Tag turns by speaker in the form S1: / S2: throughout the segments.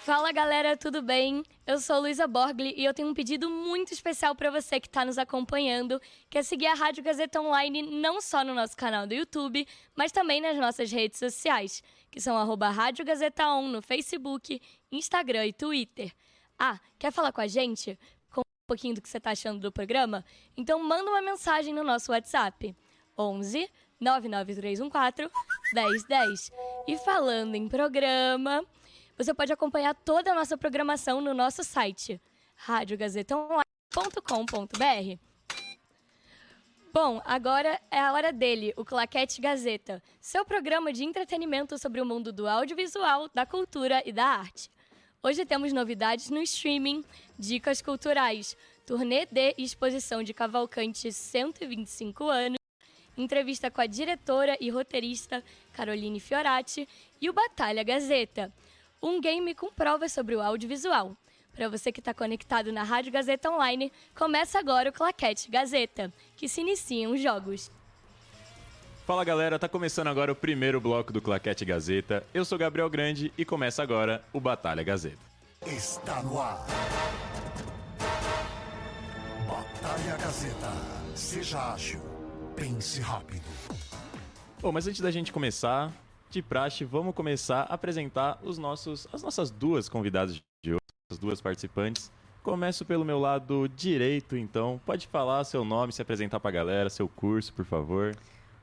S1: Fala galera, tudo bem? Eu sou Luísa Borgli e eu tenho um pedido muito especial para você que está nos acompanhando, que é seguir a Rádio Gazeta Online não só no nosso canal do YouTube, mas também nas nossas redes sociais, que são arroba Rádio Gazeta On no Facebook, Instagram e Twitter. Ah, quer falar com a gente? Com um pouquinho do que você está achando do programa? Então manda uma mensagem no nosso WhatsApp. 11 99314 1010. E falando em programa, você pode acompanhar toda a nossa programação no nosso site, radiogazetaonline.com.br. Bom, agora é a hora dele, o Claquete Gazeta, seu programa de entretenimento sobre o mundo do audiovisual, da cultura e da arte. Hoje temos novidades no streaming, dicas culturais, turnê de exposição de Cavalcante 125 anos, entrevista com a diretora e roteirista Caroline Fiorati e o Batalha Gazeta, um game com provas sobre o audiovisual. Para você que está conectado na Rádio Gazeta Online, começa agora o Claquete Gazeta, que se iniciam os jogos.
S2: Fala galera, tá começando agora o primeiro bloco do Claquete Gazeta. Eu sou Gabriel Grande e começa agora o Batalha Gazeta.
S3: Está no ar. Batalha Gazeta. Seja ágil. Pense rápido.
S2: Bom, mas antes da gente começar, de praxe, vamos começar a apresentar os nossos, as nossas duas convidadas de hoje, as duas participantes. Começo pelo meu lado direito, então. Pode falar seu nome, se apresentar pra galera, seu curso, por favor.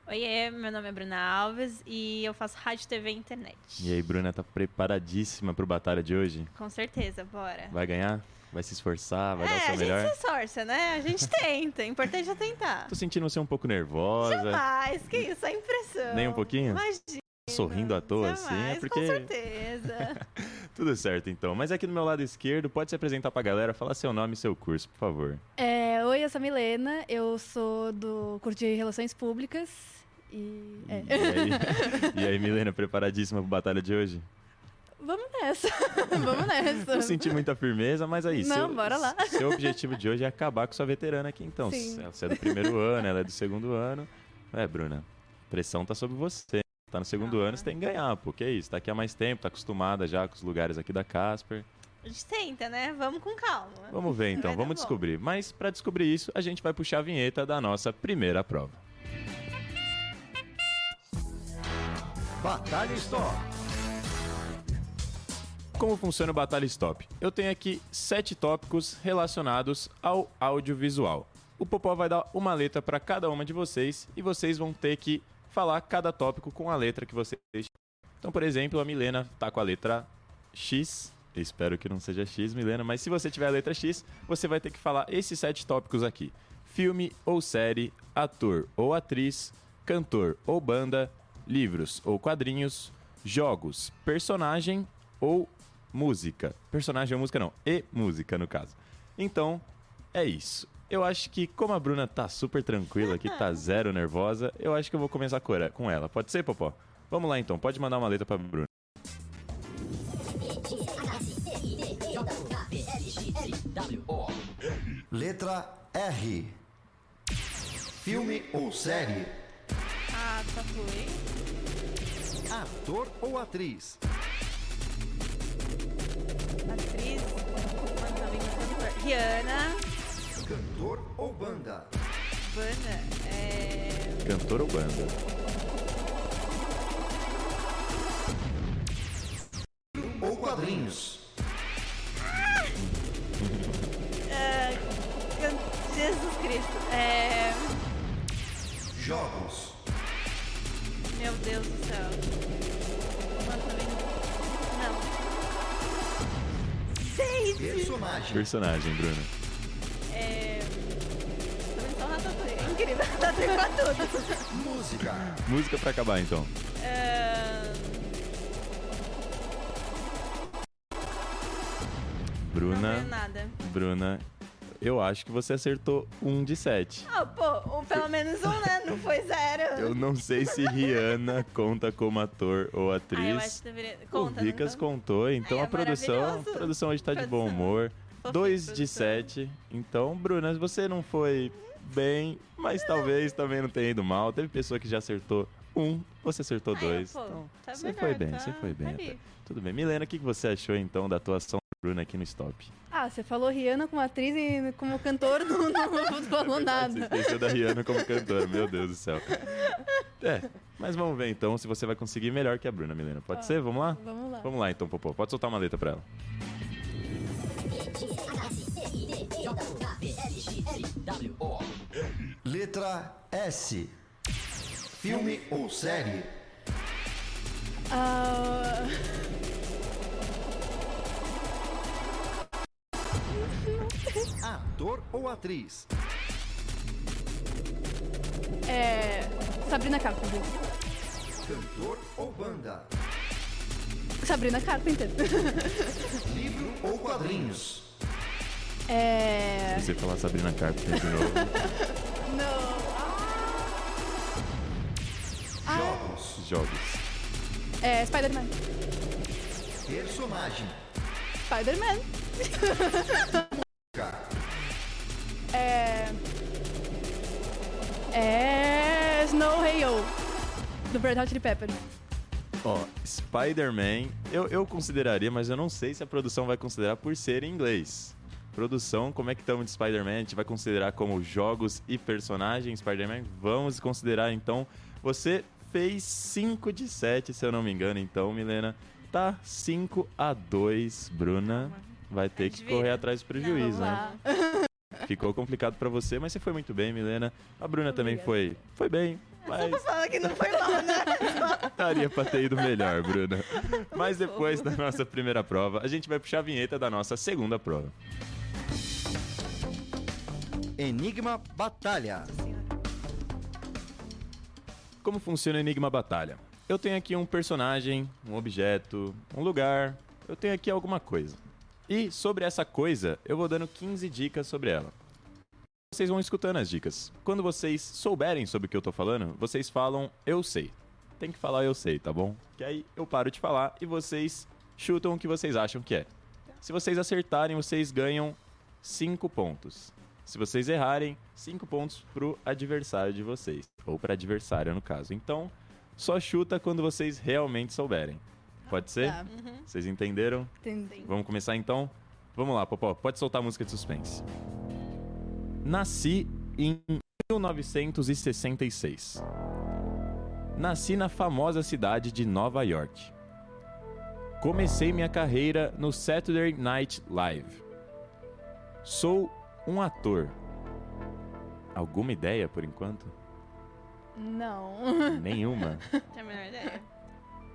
S4: Oiê, meu nome é Bruna Alves e eu faço rádio, TV e internet.
S2: E aí, Bruna, tá preparadíssima pro Batalha de hoje?
S4: Com certeza, bora.
S2: Vai ganhar? Vai se esforçar? Vai dar o
S4: é,
S2: seu
S4: a
S2: melhor?
S4: gente se esforça, né? A gente tenta. O importante é tentar.
S2: Tô sentindo você um pouco nervosa.
S4: Jamais, que isso, é impressão.
S2: Nem um pouquinho?
S4: Imagina.
S2: Sorrindo à toa, assim, é porque-
S4: Com certeza.
S2: Tudo certo, então. Mas aqui do meu lado esquerdo, pode se apresentar pra galera, falar seu nome e seu curso, por favor.
S5: É, oi, eu sou a Milena, eu sou do curso de Relações Públicas e... é.
S2: E aí, e aí, Milena, preparadíssima pro batalha de hoje?
S5: Vamos nessa, vamos nessa.
S2: Não senti muita firmeza, mas aí,
S5: Não,
S2: seu,
S5: bora lá.
S2: seu objetivo de hoje é acabar com sua veterana aqui, então.
S5: Sim.
S2: Você é do primeiro ano, ela é do segundo ano. É, Bruna, pressão tá sobre você. Tá no segundo ano, você tem que ganhar, pô. Que isso? Tá aqui há mais tempo, tá acostumada já com os lugares aqui da Casper.
S4: A gente tenta, né? Vamos com calma.
S2: Vamos ver então, vamos
S4: bom.
S2: descobrir. Mas pra descobrir isso, a gente vai puxar a vinheta da nossa primeira prova.
S3: Batalha Store.
S2: Como funciona o Batalha Stop? Eu tenho aqui sete tópicos relacionados ao audiovisual. O Popó vai dar uma letra para cada uma de vocês e vocês vão ter que falar cada tópico com a letra que vocês. Então, por exemplo, a Milena tá com a letra X. Espero que não seja X, Milena, mas se você tiver a letra X, você vai ter que falar esses sete tópicos aqui: filme ou série, ator ou atriz, cantor ou banda, livros ou quadrinhos, jogos, personagem ou música. Personagem ou música não, e música no caso. Então, é isso. Eu acho que como a Bruna tá super tranquila aqui, tá zero nervosa, eu acho que eu vou começar com ela- com ela. Pode ser, Popó? Vamos lá então, pode mandar uma letra pra Bruna.
S6: Letra R. Filme ou série?
S4: Ah, tá foi.
S6: Ator ou atriz?
S4: Atriz. Rihanna.
S6: Cantor ou banda?
S4: Banda. É...
S2: Cantor ou banda?
S6: Ou quadrinhos?
S4: can- Jesus Cristo. É...
S6: Jogos?
S4: Meu Deus do céu. Também. Não. Gente!
S6: Personagem?
S2: Personagem, Bruna.
S4: Ratatouille. É incrível. Ratatouille pra tudo.
S6: Música?
S2: Música pra acabar então.
S4: É... Não
S2: Bruna. Bruna. eu acho que você acertou um de sete.
S4: Ah, pô, um- pelo menos um, né? Não foi zero.
S2: Eu não sei se Rihanna conta como ator ou atriz.
S4: Ah, eu acho que deveria.
S2: o
S4: Conta,
S2: Vicas
S4: não
S2: contou, então
S4: É,
S2: a produção, a produção hoje tá de bom
S4: Produção.
S2: humor.
S4: Fofinho,
S2: Dois de
S4: produção.
S2: sete. Então, Bruna, você não foi bem, mas talvez também não tenha ido mal. Teve pessoa que já acertou um, você acertou
S4: Ai,
S2: dois.
S4: pô,
S2: Então,
S4: tá
S2: você
S4: melhor,
S2: foi bem,
S4: tá-
S2: você foi bem.
S4: tá.
S2: Tudo bem. Milena, o que você achou então da atuação da Bruna aqui no Stop?
S5: Ah, você falou Rihanna como atriz e como cantor não, não falou
S2: Você
S5: nada.
S2: esqueceu da Rihanna como cantora, meu Deus do céu. É, mas vamos ver então se você vai conseguir melhor que a Bruna, Milena. Pode ser? Vamos lá?
S5: Vamos lá.
S2: Vamos lá então, Popô. Pode soltar uma letra pra ela.
S6: Letra S. Filme ou série?
S5: Ah,
S6: Ator ou atriz?
S5: é. Sabrina Carpenter.
S6: Cantor ou banda?
S5: Sabrina Carpenter.
S6: Livro ou quadrinhos?
S5: É.
S2: Se você falar Sabrina Carpenter de novo.
S5: Não.
S6: Jogos.
S2: Jogos.
S5: É Spider-Man.
S6: Personagem.
S5: Spider-Man. É. É. Snow Hey-Oh. Do Red Hot Chili Peppers.
S2: Ó, Spider-Man, eu, eu consideraria, mas eu não sei se a produção vai considerar por ser em inglês. Produção, como é que estamos de Spider-Man? A gente vai considerar como jogos e personagens Spider-Man? Vamos considerar então. Você fez 5 de 7, se eu não me engano, então, Milena. Tá 5 a 2, Bruna. Vai ter que correr atrás do prejuízo, né? Ficou complicado pra você, mas você foi muito bem, Milena. A Bruna também foi, foi bem, mas
S4: Fala que não foi mal, né?
S2: Daria pra ter ido melhor, Bruna. Mas depois da nossa primeira prova, a gente vai puxar a vinheta da nossa segunda prova.
S6: Enigma Batalha.
S2: Como funciona o Enigma Batalha? Eu tenho aqui um personagem, um objeto, um lugar, eu tenho aqui alguma coisa. E sobre essa coisa, eu vou dando 15 dicas sobre ela. Vocês vão escutando as dicas. Quando vocês souberem sobre o que eu tô falando, vocês falam eu sei. Tem que falar eu sei, tá bom? Que aí eu paro de falar e vocês chutam o que vocês acham que é. Se vocês acertarem, vocês ganham 5 pontos. Se vocês errarem, 5 pontos pro adversário de vocês. Ou pra adversária, no caso. Então, só chuta quando vocês realmente souberem. Pode ser?
S5: Tá,
S2: Vocês entenderam?
S5: entendi.
S2: Vamos começar então? Vamos lá, Popó. Pode soltar a música de suspense. Nasci em 1966. Nasci na famosa cidade de Nova York. Comecei minha carreira no Saturday Night Live. Sou um ator. Alguma ideia por enquanto?
S5: Não.
S2: Nenhuma.
S4: Tem a menor ideia.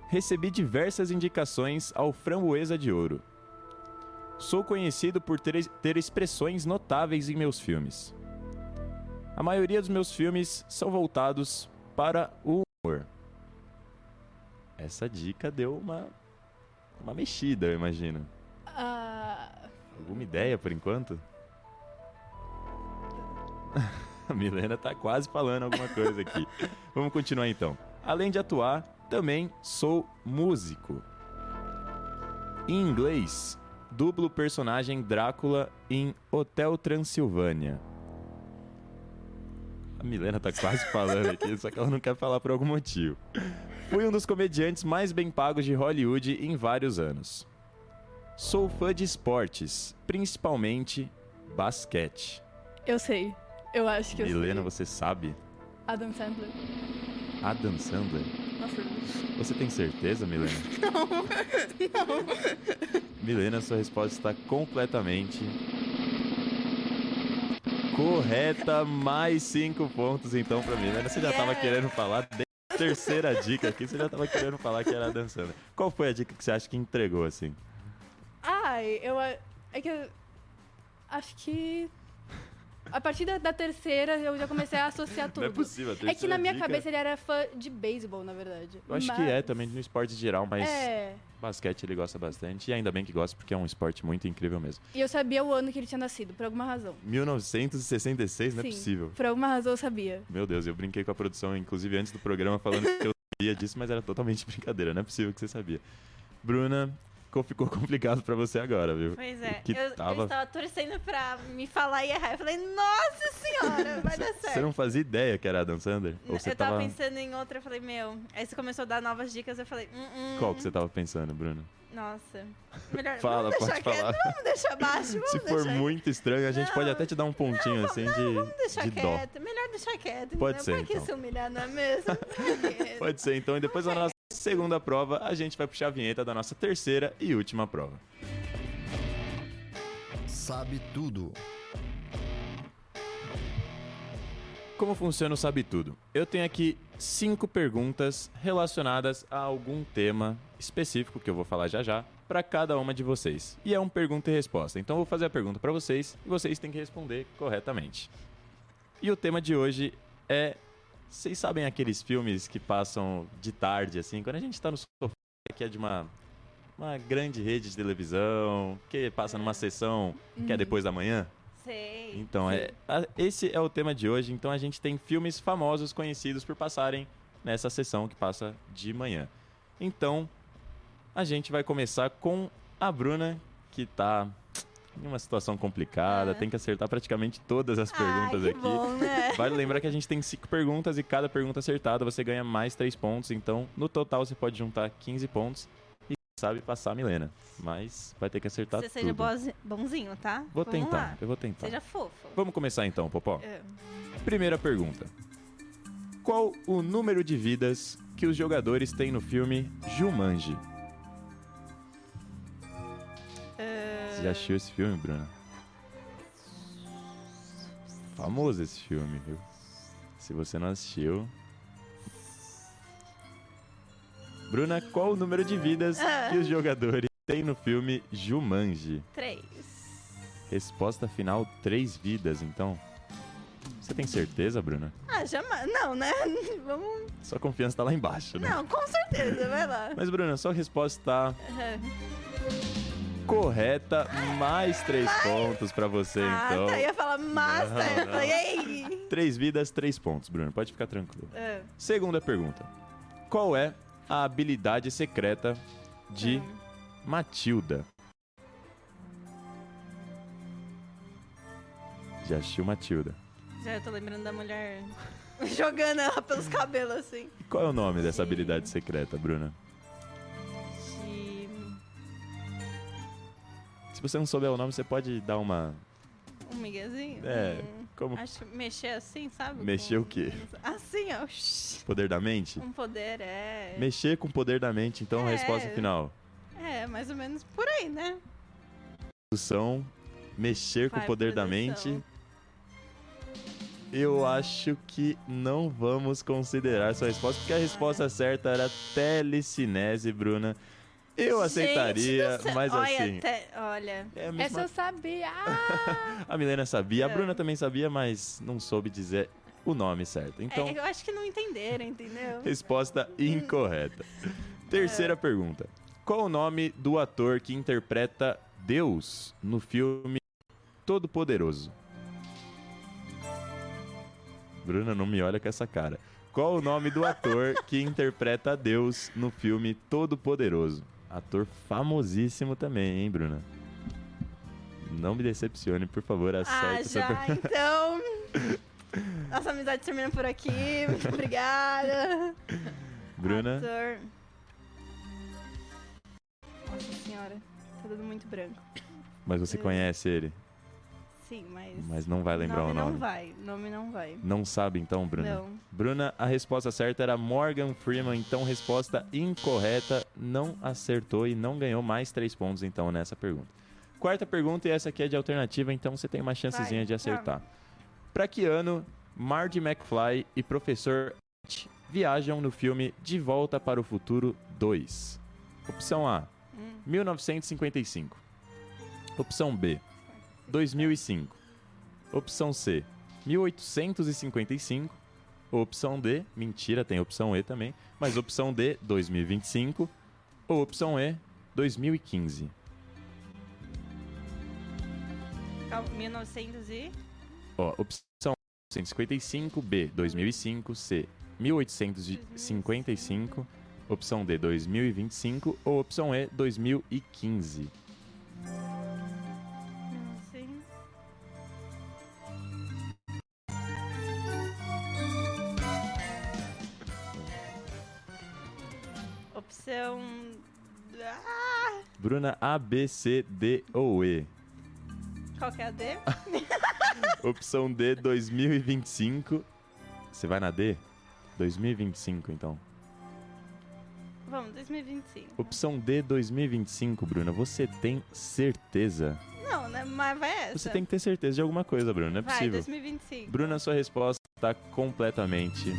S2: Recebi diversas indicações ao Framboesa de Ouro. Sou conhecido por ter, ter expressões notáveis em meus filmes. A maioria dos meus filmes são voltados para o humor. Essa dica deu uma, uma mexida, eu imagino.
S5: Ah,
S2: Alguma ideia por enquanto? A Milena tá quase falando alguma coisa aqui. Vamos continuar então. Além de atuar, também sou músico. Em inglês, dublo o personagem Drácula em Hotel Transilvânia. A Milena tá quase falando aqui, só que ela não quer falar por algum motivo. Fui um dos comediantes mais bem pagos de Hollywood em vários anos. Sou fã de esportes, principalmente basquete.
S5: eu sei. Eu acho que eu
S2: Milena,
S5: sei.
S2: você sabe?
S5: Adam Sandler.
S2: Adam Sandler? Você tem certeza, Milena? Não, não. Milena, sua resposta está completamente correta. Mais cinco pontos, então, pra Milena. Você já estava
S4: Yeah.
S2: querendo falar, terceira dica aqui, você já estava querendo falar que era Adam Sandler. Qual foi a dica que você acha que entregou, assim?
S5: Ai, eu. É que eu. Acho que. A partir da, da terceira, eu já comecei a associar tudo.
S2: Não é possível. a
S5: É que na minha
S2: dica-
S5: cabeça ele era fã de beisebol, na verdade.
S2: Eu acho que
S5: Mas-
S2: é também no esporte geral, mas
S5: É.
S2: basquete ele gosta bastante. E ainda bem que gosta, porque é um esporte muito incrível mesmo.
S5: E eu sabia o ano que ele tinha nascido, por alguma razão.
S2: 1966, não é possível.
S5: Por alguma razão eu sabia.
S2: Meu Deus, eu brinquei com a produção, inclusive antes do programa, falando que eu sabia disso, mas era totalmente brincadeira. Não é possível que você sabia. Bruna, co- ficou complicado pra você agora, viu?
S4: Pois é,
S2: Que
S4: eu, eu
S2: tava-
S4: estava torcendo pra me falar e errar. Eu falei, nossa senhora, vai dar certo.
S2: Você não fazia ideia que era Adam Sandler? Ou você
S4: eu tava
S2: tava...
S4: pensando em outra, eu falei, meu. Aí você começou a dar novas dicas, eu falei, hum, hum.
S2: Qual que você tava pensando, Bruna?
S4: Nossa. Melhor.
S2: Fala,
S4: vamos deixar
S2: pode
S4: quieto,
S2: falar.
S4: vamos deixar baixo. Vamos
S2: Se for
S4: deixar...
S2: muito estranho, a gente pode
S4: Não.
S2: até te dar um pontinho assim de,
S4: Vamos deixar
S2: de dó.
S4: quieto. Melhor deixar quieto.
S2: Pode ser,
S4: Pra que
S2: então.
S4: se humilhar, não é mesmo?
S2: Pode ser, então. E depois da nossa segunda prova, a gente vai puxar a vinheta da nossa terceira e última prova.
S6: Sabe tudo.
S2: Como funciona o Sabe Tudo? Eu tenho aqui cinco perguntas relacionadas a algum tema específico que eu vou falar já já para cada uma de vocês. E é um pergunta e resposta. Então eu vou fazer a pergunta para vocês e vocês têm que responder corretamente. E o tema de hoje é vocês sabem aqueles filmes que passam de tarde assim, quando a gente tá no sofá que é de uma uma grande rede de televisão, que passa numa sessão que é depois da manhã?
S4: Sei.
S2: Então, é, a- esse é o tema de hoje. Então, a gente tem filmes famosos conhecidos por passarem nessa sessão que passa de manhã. Então, a gente vai começar com a Bruna, que tá em uma situação complicada,
S4: Ah.
S2: tem que acertar praticamente todas as perguntas
S4: Ai,
S2: aqui.
S4: bom, né?
S2: Vale lembrar que a gente tem cinco perguntas e cada pergunta acertada você ganha mais três pontos. Então, no total, você pode juntar 15 pontos e, sabe, passar a Milena. Mas vai ter que acertar
S4: Você
S2: tudo.
S4: seja boazi- bonzinho, tá?
S2: Vou
S4: Vamos
S2: tentar,
S4: lá.
S2: eu vou tentar.
S4: Seja fofo.
S2: Vamos começar então, Popó.
S4: É.
S2: Primeira pergunta. Qual o número de vidas que os jogadores têm no filme Jumanji? Já assistiu esse filme, Bruna? Famoso esse filme, viu? Se você não assistiu. Bruna, qual o número de vidas que os jogadores têm no filme Jumanji?
S4: Três.
S2: Resposta final: três vidas, então. Você tem certeza, Bruna?
S4: Ah, jamais. Não, né? Vamos.
S2: Sua confiança tá lá embaixo, né?
S4: Não, com certeza, vai lá.
S2: Mas, Bruna, sua resposta tá
S4: É.
S2: correta. Mais três pontos pra você,
S4: ah,
S2: então.
S4: tá. Ia falar massa.
S2: Não,
S4: eu
S2: não.
S4: ei.
S2: Três vidas, três pontos, Bruna. Pode ficar tranquilo.
S4: É.
S2: Segunda pergunta. Qual é a habilidade secreta de
S4: Hum.
S2: Matilda? Já assistiu Matilda.
S4: Já eu tô lembrando da mulher jogando ela pelos cabelos assim.
S2: Qual é o nome dessa
S4: Sim.
S2: habilidade secreta, Bruna? Você não souber o nome, você pode dar uma.
S4: Um miguezinho?
S2: É,
S4: Hum,
S2: como
S4: Acho mexer assim, sabe?
S2: Mexer
S4: Com-
S2: o quê?
S4: Assim, ó.
S2: Poder da mente?
S4: Um poder, é.
S2: Mexer com o poder da mente, então,
S4: É.
S2: resposta final.
S4: É, mais ou menos por aí, né?
S2: Tradução, mexer com o
S4: Vai,
S2: poder da
S4: produção.
S2: mente. Eu acho que não vamos considerar sua resposta, porque a resposta certa era telecinese, Bruna. Eu
S4: Gente
S2: aceitaria,
S4: céu.
S2: mas
S4: olha,
S2: assim.
S4: até- olha.
S2: É a,
S5: Essa
S2: mesma...
S5: eu sabia. Ah!
S2: a Milena sabia, a
S4: É.
S2: Bruna também sabia, mas não soube dizer o nome certo. Então,
S4: É, eu acho que não entenderam, entendeu?
S2: Resposta incorreta. Terceira pergunta. Qual o nome do ator que interpreta Deus no filme Todo-Poderoso? Bruna, não me olha com essa cara. Qual o nome do ator que interpreta Deus no filme Todo-Poderoso? Ator famosíssimo também, hein, Bruna? Não me decepcione, por favor, acerte
S4: Ah,
S2: essa
S4: já,
S2: pergunta.
S4: então. Nossa amizade termina por aqui. Muito obrigada.
S2: Bruna,
S4: Ator. Nossa senhora, tá tudo muito branco.
S2: mas você conhece ele,
S4: Sim, mas.
S2: mas não vai lembrar
S4: nome
S2: o nome.
S4: não vai. Nome não vai.
S2: Não sabe então, Bruna?
S4: Não.
S2: Bruna, a resposta certa era Morgan Freeman, então resposta incorreta, não acertou e não ganhou mais três pontos então nessa pergunta. Quarta pergunta, e essa aqui é de alternativa, então você tem uma chancezinha
S4: Vai,
S2: de acertar. Pra que ano Marty McFly e Professor viajam no filme De Volta para o Futuro 2? Opção A,
S4: Hum.
S2: 1955. Opção B, 2005. Opção C, 1855. Opção D, mentira, tem opção E também. Mas opção D, 2025. Ou opção E, 2015.
S4: Calma, 1900 e...
S2: Ó, opção 155, B, 2005, C, 1855, opção D, 2025 ou opção E, 2015.
S4: Opção... Ah,
S2: Bruna, A, B, C, D ou E?
S4: qual que é a D?
S2: Opção D, 2025. Você vai na D? 2025, então.
S4: Vamos, 2025.
S2: Opção D, 2025, Bruna. Você tem certeza?
S4: Não, né? Mas vai essa.
S2: Você tem que ter certeza de alguma coisa, Bruna. Não é
S4: Vai,
S2: possível.
S4: 2025.
S2: Bruna, sua resposta está completamente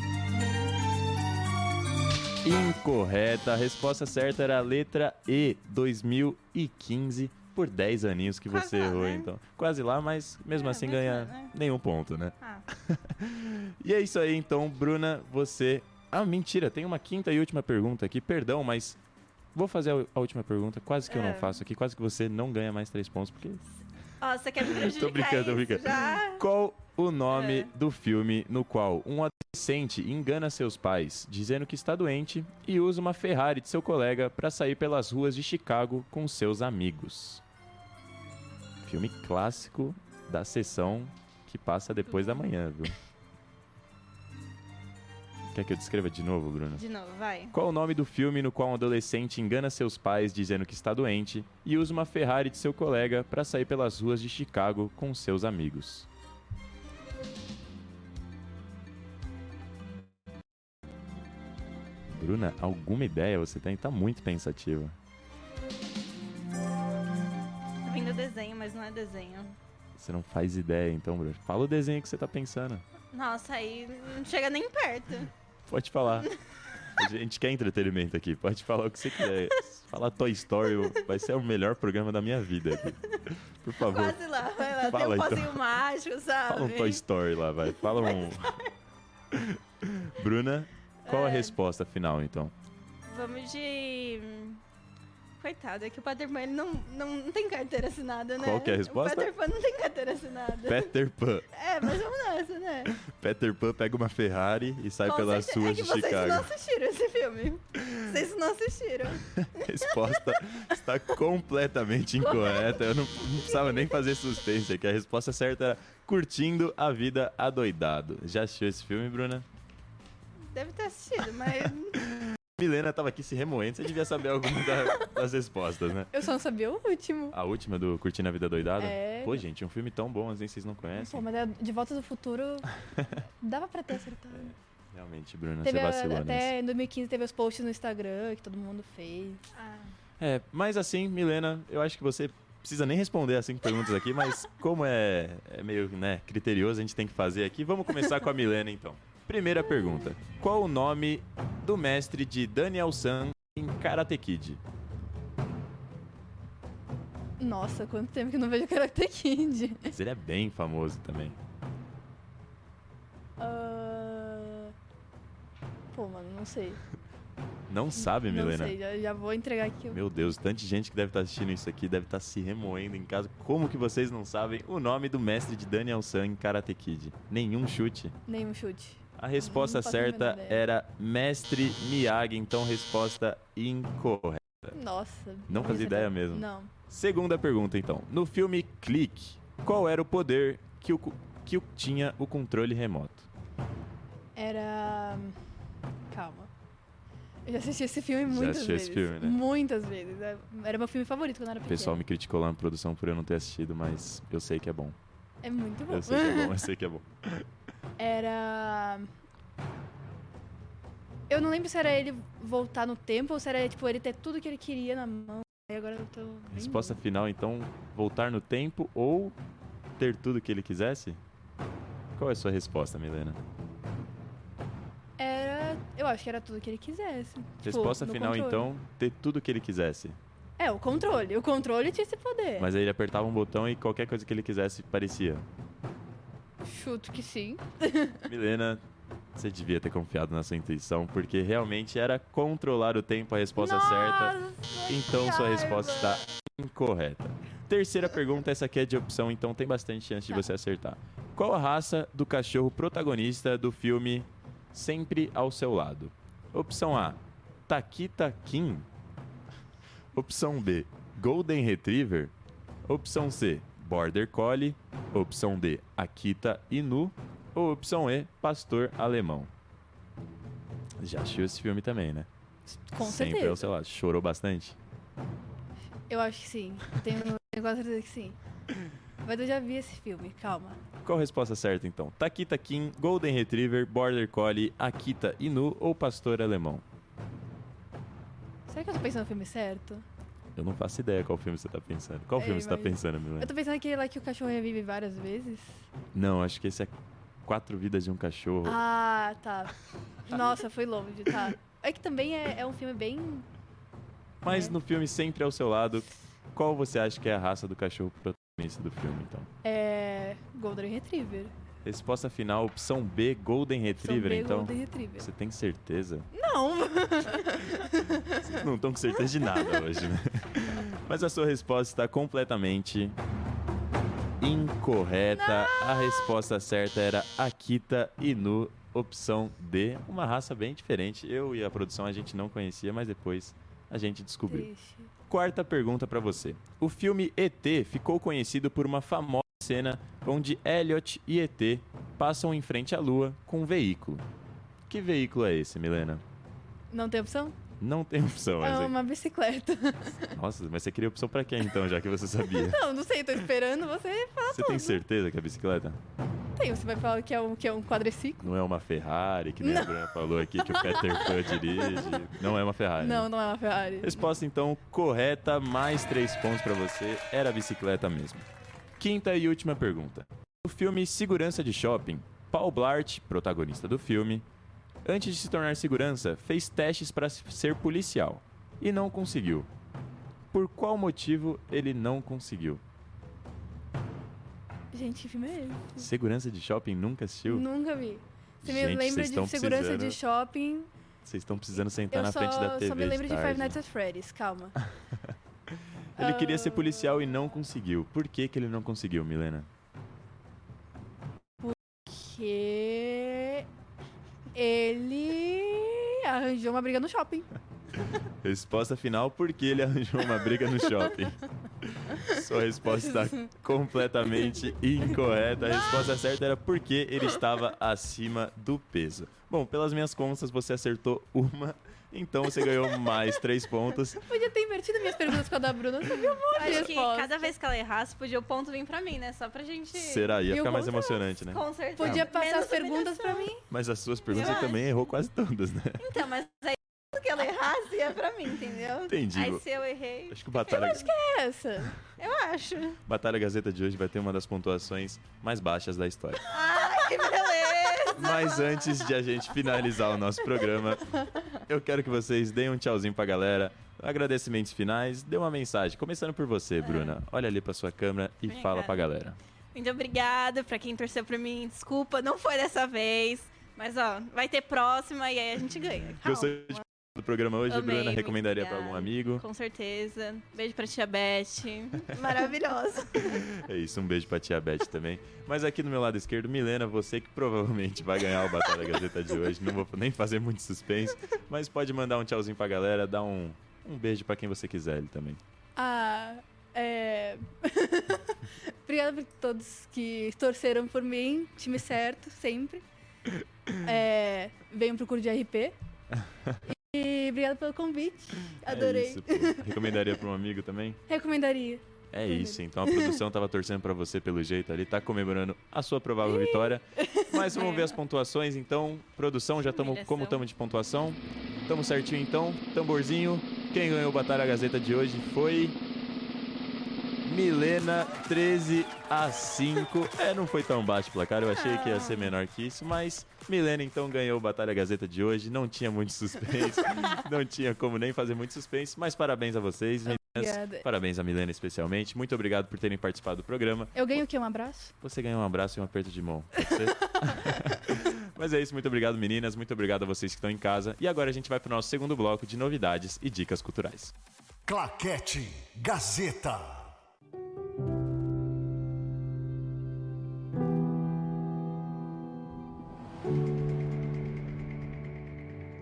S2: incorreta. A resposta certa era a letra E, 2015, por 10 aninhos que
S4: Quase
S2: você
S4: lá,
S2: errou,
S4: né?
S2: então. Quase lá, mas mesmo
S4: É,
S2: assim
S4: mas,
S2: ganha
S4: né?
S2: nenhum ponto, né?
S4: Ah,
S2: E é isso aí, então, Bruna, você. Ah, mentira, tem uma quinta e última pergunta aqui, perdão, mas. Vou fazer a última pergunta, quase que eu não
S4: É.
S2: faço aqui, quase que você não ganha mais três pontos, porque
S4: ó, você quer me prejudicar
S2: Tô brincando, tô brincando.
S4: Já?
S2: Qual o nome
S4: É.
S2: do filme no qual um adolescente engana seus pais, dizendo que está doente, e usa uma Ferrari de seu colega para sair pelas ruas de Chicago com seus amigos? Filme clássico da sessão que passa depois da manhã, viu? Quer que eu descreva de novo, Bruno?
S4: De novo, vai.
S2: Qual o nome do filme no qual um adolescente engana seus pais dizendo que está doente e usa uma Ferrari de seu colega para sair pelas ruas de Chicago com seus amigos? Bruna, alguma ideia você tem? Tá muito pensativa.
S4: Tô vendo desenho, mas não é desenho.
S2: Você não faz ideia, então, Bruna. Fala o desenho que você tá pensando.
S4: Nossa, aí não chega nem perto.
S2: Pode falar. A gente quer entretenimento aqui. Pode falar o que você quiser. Falar Toy Story vai ser o melhor programa da minha vida aqui. Por favor.
S4: Quase lá, vai lá.
S2: Fala,
S4: Tem um
S2: então.
S4: mágico, sabe?
S2: Fala um Toy Story lá, vai. Fala um. Bruna, qual a
S4: É.
S2: resposta final, então?
S4: Vamos de. Coitado, é que o Peter Pan ele não, não, não tem carteira assinada, né?
S2: Qual que é a resposta?
S4: O Peter Pan não tem carteira assinada.
S2: Peter Pan.
S4: É, mas vamos nessa, né?
S2: Peter Pan pega uma Ferrari e sai
S4: Com
S2: pelas
S4: certeza-
S2: ruas
S4: é que
S2: de
S4: vocês não
S2: Chicago.
S4: assistiram esse filme. Vocês não assistiram.
S2: resposta está completamente incorreta. Eu não, não precisava nem fazer suspense aqui. A resposta certa era curtindo a vida adoidado. Já assistiu esse filme, Bruna?
S4: Deve ter assistido, mas.
S2: Milena tava aqui se remoendo, você devia saber alguma da- das respostas, né?
S5: Eu só não sabia o último.
S2: A última do Curtindo a Vida Doidada?
S5: É.
S2: Pô, gente, um filme tão bom assim, vocês não
S5: Pô,
S2: conhecem?
S5: mas é De Volta do Futuro dava pra ter acertado.
S2: Realmente, Bruna,
S5: Teve
S2: você
S5: a-
S2: vacilou
S5: até
S2: nessa.
S5: em 2015 teve os posts no Instagram que todo mundo fez.
S4: Ah,
S2: É, mas assim, Milena, eu acho que você precisa nem responder as cinco perguntas aqui, mas como é, é meio né, criterioso, a gente tem que fazer aqui. Vamos começar com a Milena, então. Primeira pergunta. Qual o nome do mestre de Daniel San em Karate Kid?
S5: Nossa, quanto tempo que eu não vejo Karate Kid.
S2: Mas ele é bem famoso também.
S5: Ah, Pô, mano, não sei.
S2: Não sabe,
S5: não
S2: Milena?
S5: sei, já, já vou entregar aqui.
S2: Meu Deus, tanta gente que deve estar assistindo isso aqui, deve estar se remoendo em casa. Como que vocês não sabem o nome do mestre de Daniel San em Karate Kid? Nenhum chute.
S5: Nenhum chute.
S2: A resposta certa era Mestre Miyagi, então resposta incorreta.
S5: Nossa.
S2: Não fazia ideia mesmo.
S5: Não.
S2: Segunda pergunta, então. No filme Clique, qual era o poder que o, que o tinha o controle remoto?
S5: Era. Calma. Eu já assisti esse filme
S2: Já
S5: muitas
S2: assistiu
S5: vezes.
S2: esse filme, né?
S5: Muitas vezes. É- Era meu filme favorito quando era
S2: O
S5: pequena.
S2: pessoal me criticou lá na produção por eu não ter assistido, mas eu sei que é bom.
S5: É muito bom.
S2: Eu sei que é bom, eu sei que é bom.
S5: Era. Eu não lembro se era ele voltar no tempo ou se era tipo ele ter tudo que ele queria na mão. Aí agora eu tô.
S2: Resposta final, então, voltar no tempo ou ter tudo que ele quisesse? Qual é a sua resposta, Milena?
S5: Era. Eu acho que era tudo que ele quisesse. Tipo,
S2: resposta
S5: no
S2: final,
S5: controle.
S2: então, ter tudo que ele quisesse.
S5: É, o controle. O controle tinha esse poder.
S2: Mas aí ele apertava um botão e qualquer coisa que ele quisesse parecia.
S5: Chuto que sim.
S2: Milena, você devia ter confiado na sua intuição, porque realmente era controlar o tempo a resposta certa. Então sua resposta está incorreta. Terceira pergunta, essa aqui é de opção, então tem bastante chance de você acertar. Qual a raça do cachorro protagonista do filme Sempre ao Seu Lado? Opção A, Takita Kin. Opção B, Golden Retriever. Opção C, Border Collie. Opção D, Akita Inu. Ou opção E, Pastor Alemão. Já assistiu esse filme também, né?
S5: Com
S2: Sempre
S5: certeza.
S2: seu lado. Chorou bastante?
S5: Eu acho que sim. Tenho, tenho quase certeza que sim. Mas eu já vi esse filme, calma.
S2: Qual a resposta certa, então? Takita Kin, Golden Retriever, Border Collie, Akita Inu ou Pastor Alemão?
S5: Será que eu tô pensando no filme certo?
S2: Eu não faço ideia qual filme você tá pensando. Qual
S5: É,
S2: filme você tá pensando, Milena?
S5: Eu tô pensando naquele lá que o cachorro revive várias vezes.
S2: Não, acho que esse é Quatro Vidas de um Cachorro.
S5: Ah, tá. Nossa, foi longe, tá. É que também é, é um filme bem.
S2: Mas no filme Sempre ao Seu Lado, qual você acha que é a raça do cachorro protagonista do filme, então?
S5: É. Golden Retriever.
S2: Resposta final, opção B, Golden Retriever,
S5: bem
S2: então.
S5: Golden Retriever.
S2: Você tem certeza?
S5: Não!
S2: Vocês não estão com certeza de nada hoje, né? Mas a sua resposta está completamente incorreta. A resposta certa era Akita Inu, opção D. Uma raça bem diferente. Eu e a produção a gente não conhecia, mas depois a gente descobriu. Quarta pergunta para você. O filme ET ficou conhecido por uma famosa cena onde Elliot e ET passam em frente à Lua com um veículo. Que veículo é esse, Milena?
S5: Não tem opção?
S2: Não tem opção,
S5: É
S2: é-
S5: uma bicicleta.
S2: Nossa, mas você queria opção pra quem então, já que você sabia?
S5: Não, não sei, tô esperando você falar
S2: Você tem certeza que é bicicleta?
S5: Tem, você vai falar que é um, que é um quadriciclo?
S2: Não é uma Ferrari, que nem a Bruna falou aqui, que o Peter Pan dirige. Não é uma Ferrari.
S5: Não, não é uma Ferrari.
S2: Resposta então correta, mais três pontos pra você. Era a bicicleta mesmo. Quinta e última pergunta. No filme Segurança de Shopping, Paul Blart, protagonista do filme, antes de se tornar segurança, fez testes para ser policial e não conseguiu. Por qual motivo ele não conseguiu?
S5: Gente, que filme é esse?
S2: Segurança de Shopping nunca assistiu?
S5: Nunca vi. Você me
S2: Gente,
S5: lembra
S2: vocês
S5: de segurança
S2: precisando-
S5: de shopping.
S2: Vocês estão precisando sentar
S5: eu
S2: na
S5: só,
S2: frente da TV
S5: só me lembro de, Five. Nights at Freddy's, calma.
S2: Ele queria
S5: Ah.
S2: ser policial e não conseguiu. Por que, que ele não conseguiu, Milena?
S5: Que ele arranjou uma briga no shopping.
S2: Resposta final, porque ele arranjou uma briga no shopping. Sua resposta está completamente incorreta. A resposta certa era porque ele estava acima do peso. Bom, pelas minhas contas, você acertou uma, então você ganhou mais três pontos.
S5: Podia ter invertido minhas perguntas com a da Bruna. Eu sabia um monte
S4: Acho que cada vez que ela errasse, podia o ponto vir pra mim, né? Só pra gente.
S2: Será? Ia
S5: E
S2: ficar mais emocionante, né?
S4: Com certeza.
S5: Podia passar
S4: Menos
S5: as perguntas pra mim.
S2: Mas as suas perguntas
S4: Eu
S2: você também errou quase todas, né?
S4: Então, mas aí tudo que ela errasse ia pra mim, entendeu?
S2: Entendi.
S4: Aí se eu errei,
S2: Acho que o Batalha,
S5: É essa.
S4: eu acho.
S2: Batalha Gazeta de hoje vai ter uma das pontuações mais baixas da história.
S4: Ai, que beleza!
S2: Mas antes de a gente finalizar o nosso programa, eu quero que vocês deem um tchauzinho pra galera. Agradecimentos finais, dê uma mensagem. Começando por você, Bruna. Olha ali pra sua câmera e
S4: Obrigada.
S2: fala pra galera.
S4: Muito obrigada pra quem torceu pra mim. Desculpa, não foi dessa vez. Mas, ó, vai ter próxima e aí a gente ganha. Calma.
S2: Gostou de do programa hoje,
S4: Amei,
S2: Bruna? Recomendaria pra algum amigo?
S4: Com certeza. Beijo pra tia Beth. Maravilhosa.
S2: É isso, um beijo pra tia Beth também. Mas aqui do meu lado esquerdo, Milena, você que provavelmente vai ganhar o Batalha Gazeta de hoje. Não vou nem fazer muito suspense, mas pode mandar um tchauzinho pra galera, dar um, um beijo pra quem você quiser ele também.
S5: Ah, é. Obrigada por todos que torceram por mim. Time certo, sempre. É... Venham pro curso de RP. E obrigada pelo convite. Adorei.
S2: É isso. Recomendaria pra um amigo também?
S5: Recomendaria.
S2: É isso, então a produção tava torcendo pra você pelo jeito ali, tá comemorando a sua provável vitória. Mas vamos ver as pontuações, então. Produção, já estamos como estamos de pontuação? Estamos certinho então. Tamborzinho. Quem ganhou o Batalha Gazeta de hoje foi Milena 13 a 5. É, não foi tão baixo o placar, eu achei que ia ser menor que isso, mas Milena então ganhou o Batalha Gazeta de hoje. Não tinha muito suspense, não tinha como nem fazer muito suspense, mas parabéns a vocês.
S5: Obrigada.
S2: Parabéns a Milena especialmente. Muito obrigado por terem participado do programa.
S5: Eu ganho o quê? Um abraço?
S2: Você ganhou um abraço e um aperto de mão. Pode ser? Mas é isso, muito obrigado meninas, muito obrigado a vocês que estão em casa. E agora a gente vai para o nosso segundo bloco de novidades e dicas culturais.
S3: Claquete Gazeta.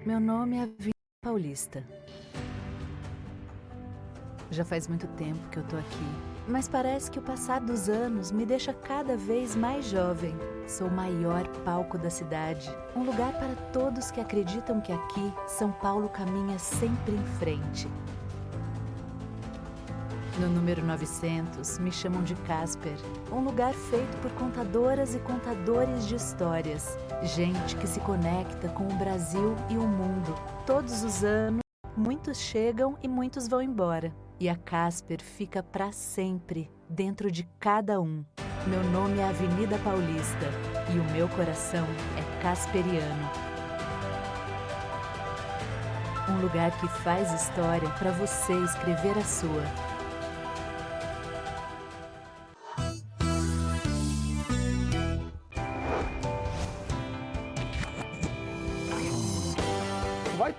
S7: Meu nome é Vina Paulista. Já faz muito tempo que eu tô aqui, mas parece que o passar dos anos me deixa cada vez mais jovem. Sou o maior palco da cidade, um lugar para todos que acreditam que aqui São Paulo caminha sempre em frente. No número 900, me chamam de Casper, um lugar feito por contadoras e contadores de histórias. Gente que se conecta com o Brasil e o mundo. Todos os anos, muitos chegam e muitos vão embora. E a Casper fica para sempre dentro de cada um. Meu nome é Avenida Paulista e o meu coração é casperiano. Um lugar que faz história para você escrever a sua.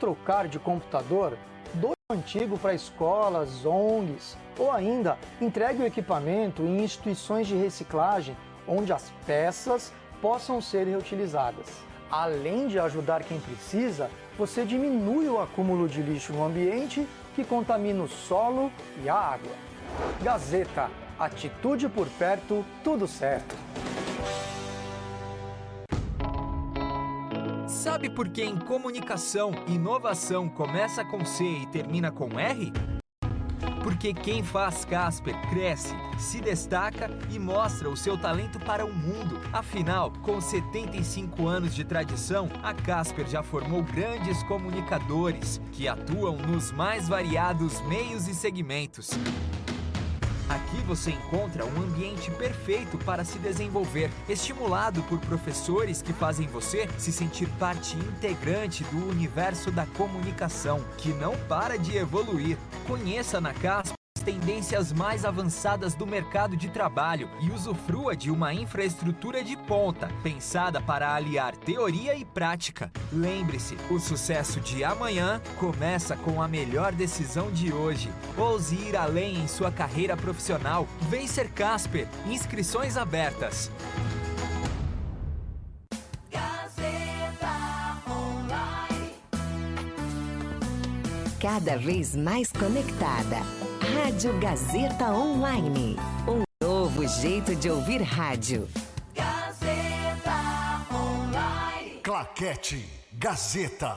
S8: Trocar de computador? Doe o antigo para escolas, ONGs ou ainda entregue o equipamento em instituições de reciclagem onde as peças possam ser reutilizadas. Além de ajudar quem precisa, você diminui o acúmulo de lixo no ambiente que contamina o solo e a água. Gazeta, atitude por perto, tudo certo.
S9: Sabe por que em comunicação, inovação começa com C e termina com R? Porque quem faz Casper cresce, se destaca e mostra o seu talento para o mundo. Afinal, com 75 anos de tradição, a Casper já formou grandes comunicadores que atuam nos mais variados meios e segmentos. Aqui você encontra um ambiente perfeito para se desenvolver, estimulado por professores que fazem você se sentir parte integrante do universo da comunicação, que não para de evoluir. Conheça na CASP as tendências mais avançadas do mercado de trabalho e usufrua de uma infraestrutura de ponta, pensada para aliar teoria e prática. Lembre-se, o sucesso de amanhã começa com a melhor decisão de hoje. Ouse ir além em sua carreira profissional. Vem ser Casper. Inscrições abertas.
S10: Cada vez mais conectada. Rádio Gazeta Online. Um novo jeito de ouvir rádio.
S3: Claquete Gazeta.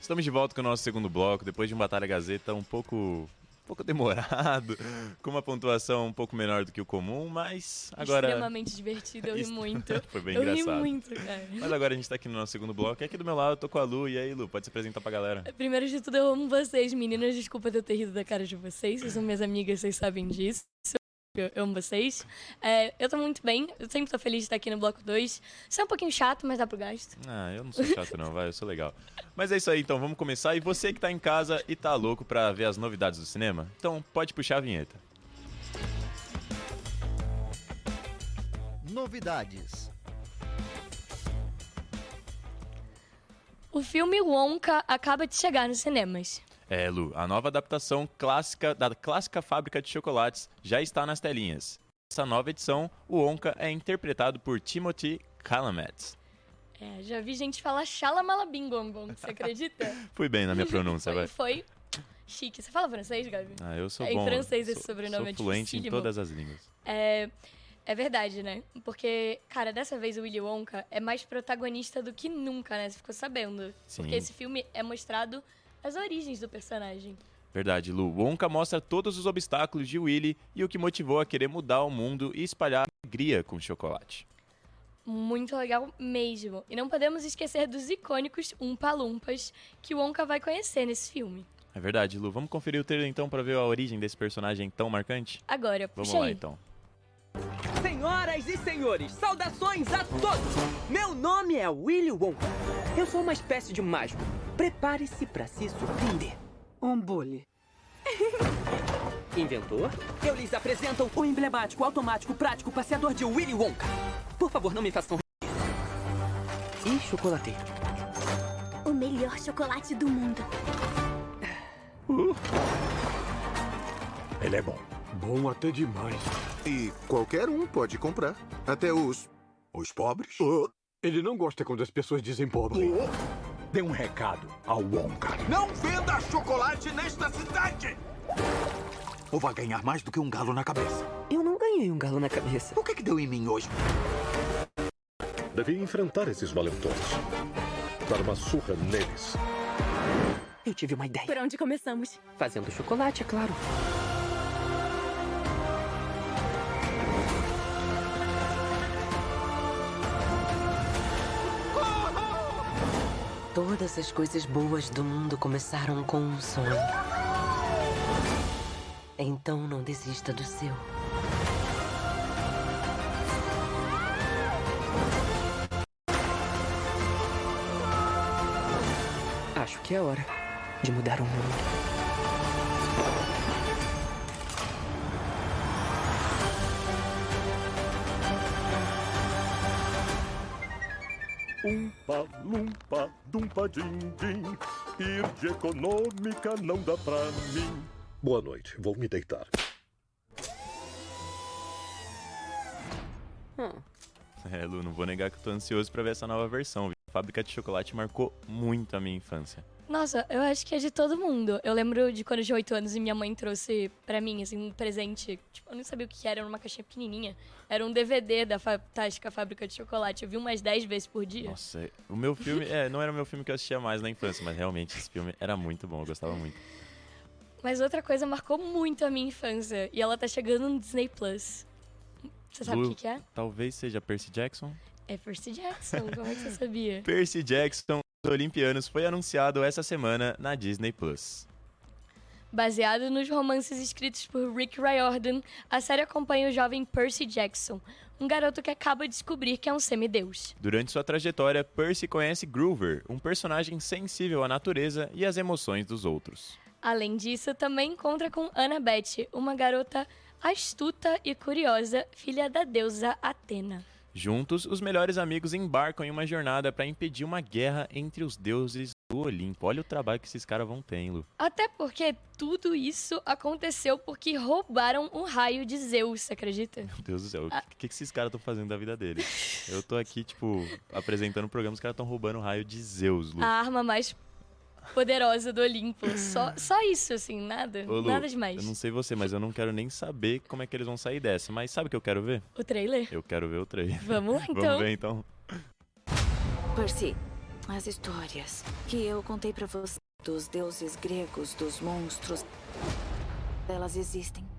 S2: Estamos de volta com o nosso segundo bloco, depois de um Batalha Gazeta um pouco, pouco demorado, com uma pontuação um pouco menor do que o comum, mas agora...
S1: Extremamente divertido, eu ri muito.
S2: Foi bem
S1: eu
S2: engraçado.
S1: ri muito, cara.
S2: Mas agora a gente tá aqui no nosso segundo bloco, e aqui do meu lado eu tô com a Lu, e aí Lu, pode se apresentar pra galera?
S1: Primeiro de tudo, eu amo vocês, meninas. Desculpa de eu ter rido da cara de vocês. Vocês são minhas amigas, vocês sabem disso. Eu amo vocês. É, eu tô muito bem. Eu sempre tô feliz de estar aqui no Bloco 2. Isso é um pouquinho chato, mas dá pro gasto.
S2: Ah, eu não sou chato não, vai, eu sou legal. Mas é isso aí, então vamos começar. E você que tá em casa e tá louco pra ver as novidades do cinema, então pode puxar a vinheta.
S6: Novidades.
S1: O filme Wonka acaba de chegar nos cinemas.
S2: É, Lu, a nova adaptação clássica da clássica fábrica de chocolates já está nas telinhas. Nessa nova edição, o Onka é interpretado por Timothy Chalamet.
S1: É, já vi gente falar Xalamalabingombom, você acredita?
S2: Fui bem na minha pronúncia, vai.
S1: Foi chique. Você fala francês, Gabi?
S2: Ah, eu sou
S1: É,
S2: bom.
S1: Em francês
S2: sou,
S1: esse sobrenome é
S2: sou fluente em todas as línguas.
S1: É, é verdade, né? Porque, cara, dessa vez o Willy Wonka é mais protagonista do que nunca, né? Você ficou sabendo.
S2: Sim.
S1: Porque esse filme é mostrado as origens do personagem.
S2: Verdade, Lu. O Onka mostra todos os obstáculos de Willy e o que motivou a querer mudar o mundo e espalhar alegria com chocolate.
S1: Muito legal mesmo. E não podemos esquecer dos icônicos Umpa-Lumpas que o Wonka vai conhecer nesse filme.
S2: É verdade, Lu. Vamos conferir o trailer então para ver a origem desse personagem tão marcante?
S1: Agora,
S2: Vamos lá
S1: aí.
S2: então.
S11: Senhoras e senhores, saudações a todos! Meu nome é Willy Wonka. Eu sou uma espécie de mágico. Prepare-se para se surpreender. Um bully. Inventor? Eu lhes apresento o emblemático, automático, prático passeador de Willy Wonka. Por favor, não me façam rir. E chocolateiro.
S12: O melhor chocolate do mundo.
S13: Ele é bom.
S14: Bom até demais.
S13: E qualquer um pode comprar. Até os. os pobres.
S14: Ele não gosta quando as pessoas dizem pobre.
S13: Dê um recado ao Wonka.
S15: Não venda chocolate nesta cidade!
S13: Ou vai ganhar mais do que um galo na cabeça.
S11: Eu não ganhei um galo na cabeça.
S13: O que, que deu em mim hoje?
S16: Devia enfrentar esses valentões. Dar uma surra neles.
S11: Eu tive uma ideia.
S12: Por onde começamos?
S11: Fazendo chocolate, é claro.
S17: Todas as coisas boas do mundo começaram com um sonho. Então não desista do seu.
S11: Acho que é hora de mudar o mundo.
S16: Umpa, lumpa, dumpa, din, din. Ir de econômica não dá pra mim. Boa noite, vou me deitar.
S2: É, Lu, não vou negar que eu tô ansioso pra ver essa nova versão. A fábrica de chocolate marcou muito a minha infância.
S1: Nossa, eu acho que é de todo mundo. Eu lembro de quando eu tinha 8 anos e minha mãe trouxe pra mim, assim, um presente. Tipo, eu não sabia o que era, era uma caixinha pequenininha. Era um DVD da Fantástica Fábrica de Chocolate. Eu vi umas 10 vezes por dia.
S2: Nossa, o meu filme, é, não era o meu filme que eu assistia mais na infância, mas realmente esse filme era muito bom, eu gostava muito.
S1: Mas outra coisa marcou muito a minha infância. E ela tá chegando no Disney Plus. Você sabe o que, que é?
S2: Talvez seja Percy Jackson.
S1: É Percy Jackson. Como é que você sabia?
S2: Percy Jackson Olimpianos foi anunciado essa semana na Disney Plus.
S1: Baseado nos romances escritos por Rick Riordan, a série acompanha o jovem Percy Jackson, um garoto que acaba de descobrir que é um semideus.
S2: Durante sua trajetória, Percy conhece Groover, um personagem sensível à natureza e às emoções dos outros.
S1: Além disso, também encontra com Annabeth, uma garota astuta e curiosa, filha da deusa Atena.
S2: Juntos, os melhores amigos embarcam em uma jornada para impedir uma guerra entre os deuses do Olimpo. Olha o trabalho que esses caras vão Lu?
S1: Até porque tudo isso aconteceu porque roubaram um raio de Zeus, você acredita?
S2: Meu Deus do céu, o que, que esses caras estão fazendo da vida deles? Eu tô aqui, tipo, apresentando o programa, os caras estão roubando o raio de Zeus, Lu.
S1: A arma mais poderosa do Olimpo. Só, só isso, assim, nada.
S2: Ô, Lu,
S1: nada demais.
S2: Eu não sei você, mas eu não quero nem saber como é que eles vão sair dessa. Mas sabe o que eu quero ver?
S1: O trailer?
S2: Eu quero ver o trailer.
S1: Vamos lá, então.
S2: Vamos ver, então.
S18: Percy, as histórias que eu contei pra você dos deuses gregos, dos monstros, elas existem.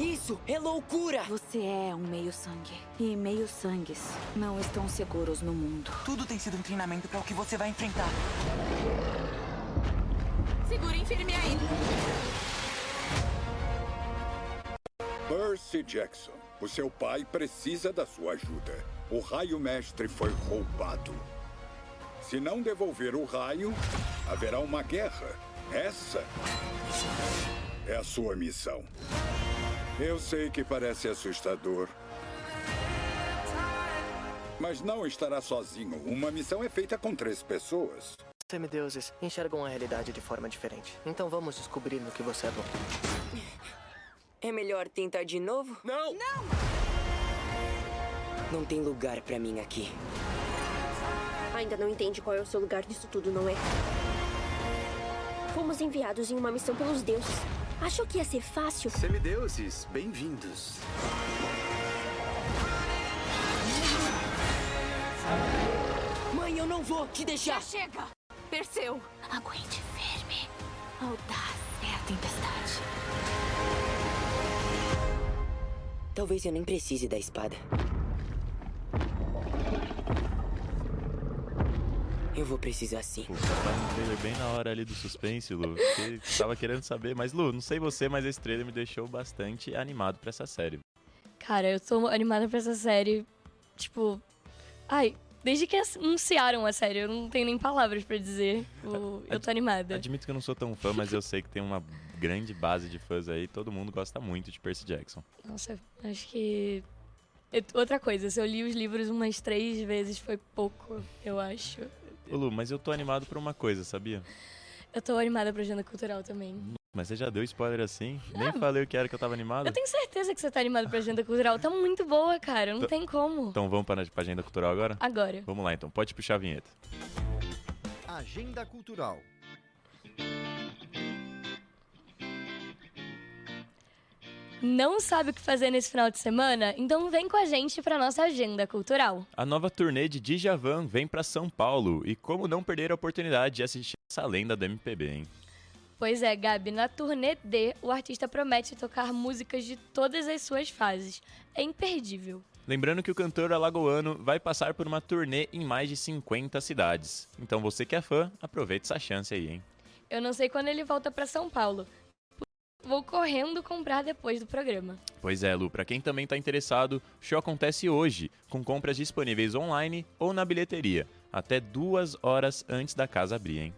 S11: Isso é loucura!
S18: Você é um meio-sangue. E meio-sangues não estão seguros no mundo.
S11: Tudo tem sido um treinamento para o que você vai enfrentar.
S12: Segurem firme aí.
S19: Percy Jackson, o seu pai precisa da sua ajuda. O raio mestre foi roubado. Se não devolver o raio, haverá uma guerra. Essa é a sua missão. Eu sei que parece assustador. Mas não estará sozinho. Uma missão é feita com três pessoas.
S20: Semideuses enxergam a realidade de forma diferente. Então vamos descobrir no que você é bom.
S17: É melhor tentar de novo?
S11: Não!
S12: Não!
S17: Não tem lugar pra mim aqui.
S12: Ainda não entende qual é o seu lugar nisso tudo, não é? Fomos enviados em uma missão pelos deuses. Achou que ia ser fácil?
S21: Semideuses, bem-vindos.
S11: Mãe, eu não vou te deixar.
S12: Já chega! Perseu!
S18: Aguente firme. Audaz é a tempestade.
S17: Talvez eu nem precise da espada. Eu vou precisar sim.
S2: Pô, tá um trailer bem na hora ali do suspense, Lu. Porque tava querendo saber. Mas, Lu, não sei você, mas esse trailer me deixou bastante animado pra essa série.
S1: Cara, eu tô animada pra essa série. Tipo. Ai, Desde que anunciaram a série, eu não tenho nem palavras pra dizer. O- Eu tô animada.
S2: Admito que eu não sou tão fã, mas eu sei que tem uma grande base de fãs aí. Todo mundo gosta muito de Percy Jackson.
S1: Nossa, acho que. eu- Outra coisa, se eu li os livros umas três vezes foi pouco, eu acho.
S2: Ô Lu, mas eu tô animado por uma coisa, sabia?
S1: Eu tô animada pra agenda cultural também.
S2: Mas você já deu spoiler assim? Nem falei o que era que eu tava animado.
S1: Eu tenho certeza que você tá animado pra agenda cultural. Tá muito boa, cara. Não
S2: Tô-
S1: tem como.
S2: Então vamos para a agenda cultural agora?
S1: Agora.
S2: Vamos lá então, pode puxar a vinheta.
S6: Agenda Cultural.
S1: Não sabe o que fazer nesse final de semana? Então vem com a gente pra nossa agenda cultural.
S2: A nova turnê de Djavan vem pra São Paulo e como não perder a oportunidade de assistir essa lenda do MPB, hein?
S1: Pois é, Gabi, na turnê D, o artista promete tocar músicas de todas as suas fases. É imperdível.
S2: Lembrando que o cantor alagoano vai passar por uma turnê em mais de 50 cidades. Então você que é fã, aproveite essa chance aí, hein?
S1: Eu não sei quando ele volta pra São Paulo. Vou correndo comprar depois do programa.
S2: Pois é, Lu, pra quem também tá interessado, o show acontece hoje, com compras disponíveis online ou na bilheteria, até duas horas antes da casa abrir, hein?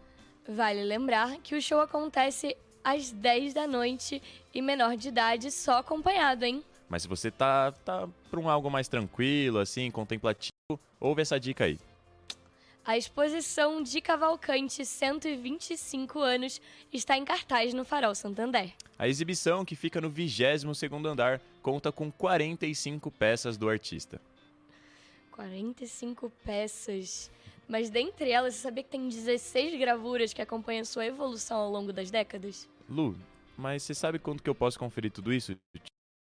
S1: Vale lembrar que o show acontece às 10 da noite e menor de idade só acompanhado, hein?
S2: Mas se você tá, tá pra um algo mais tranquilo, assim, contemplativo, ouve essa dica aí.
S1: A exposição de Cavalcante 125 anos está em cartaz no Farol Santander.
S2: A exibição, que fica no 22º andar, conta com 45 peças do artista.
S1: 45 peças. Mas dentre elas, você sabia que tem 16 gravuras que acompanham sua evolução ao longo das décadas?
S2: Lu, mas você sabe quando que eu posso conferir tudo isso?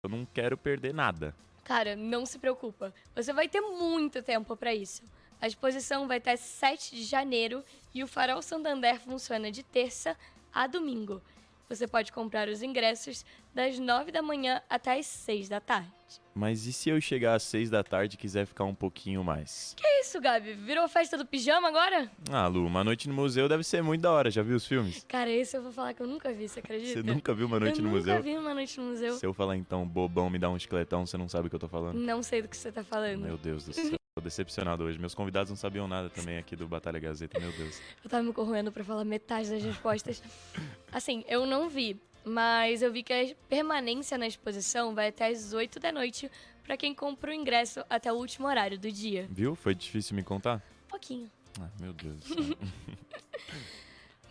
S2: Eu não quero perder nada.
S1: Cara, não se preocupa. Você vai ter muito tempo para isso. A exposição vai até 7 de janeiro e o Farol Santander funciona de terça a domingo. Você pode comprar os ingressos das 9 da manhã até as 6 da tarde.
S2: Mas e se eu chegar às 6 da tarde e quiser ficar um pouquinho mais?
S1: Que isso, Gabi? Virou festa do pijama agora?
S2: Ah, Lu, uma noite no museu deve ser muito da hora. Já viu os filmes?
S1: Cara, esse eu vou falar que eu nunca vi, você acredita?
S2: Você nunca viu uma noite
S1: eu
S2: no museu?
S1: nunca vi uma noite no museu.
S2: Se eu falar então, bobão, me dá um esqueletão, você não sabe o que eu tô falando?
S1: Não sei do que você tá falando.
S2: Meu Deus do céu. Tô decepcionado hoje. Meus convidados não sabiam nada também aqui do Batalha Gazeta, meu Deus.
S1: Eu tava me corroendo pra falar metade das respostas. Assim, eu não vi, mas eu vi que a permanência na exposição vai até as 8 da noite pra quem compra o ingresso até o último horário do dia.
S2: Viu? Foi difícil me contar?
S1: Um pouquinho.
S2: Ah, meu Deus.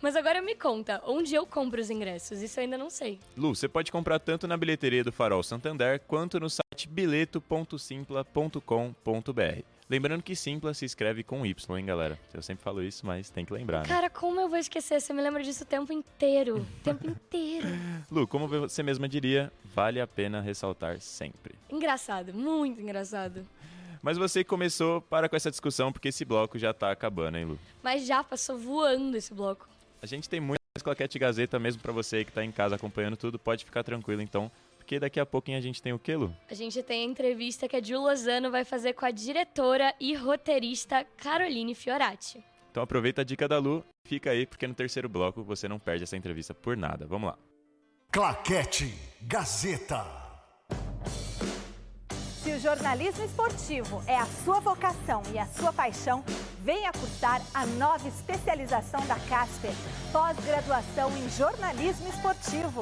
S1: Mas agora me conta, onde eu compro os ingressos? Isso eu ainda não sei.
S2: Lu, você pode comprar tanto na bilheteria do Farol Santander quanto no site bileto.simpla.com.br. Lembrando que Simpla se escreve com Y, hein, galera? Eu sempre falo isso, mas tem que lembrar, né?
S1: Cara, como eu vou esquecer? Você me lembra disso o tempo inteiro. O tempo inteiro.
S2: Lu, como você mesma diria, vale a pena ressaltar sempre.
S1: Engraçado, muito engraçado.
S2: Mas você começou, para com essa discussão, porque esse bloco já tá acabando, hein, Lu?
S1: Mas já passou voando esse bloco.
S2: A gente tem muito mais Claquete Gazeta mesmo pra você que tá em casa acompanhando tudo, pode ficar tranquilo então, porque daqui a pouquinho a gente tem o quê, Lu?
S1: A gente tem a entrevista que a Jill Lozano vai fazer com a diretora e roteirista Caroline Fiorati.
S2: Então aproveita a dica da Lu, fica aí, porque no terceiro bloco você não perde essa entrevista por nada. Vamos lá.
S3: Claquete Gazeta.
S22: Se o jornalismo esportivo é a sua vocação e a sua paixão, venha cursar a nova especialização da Casper, pós-graduação em jornalismo esportivo.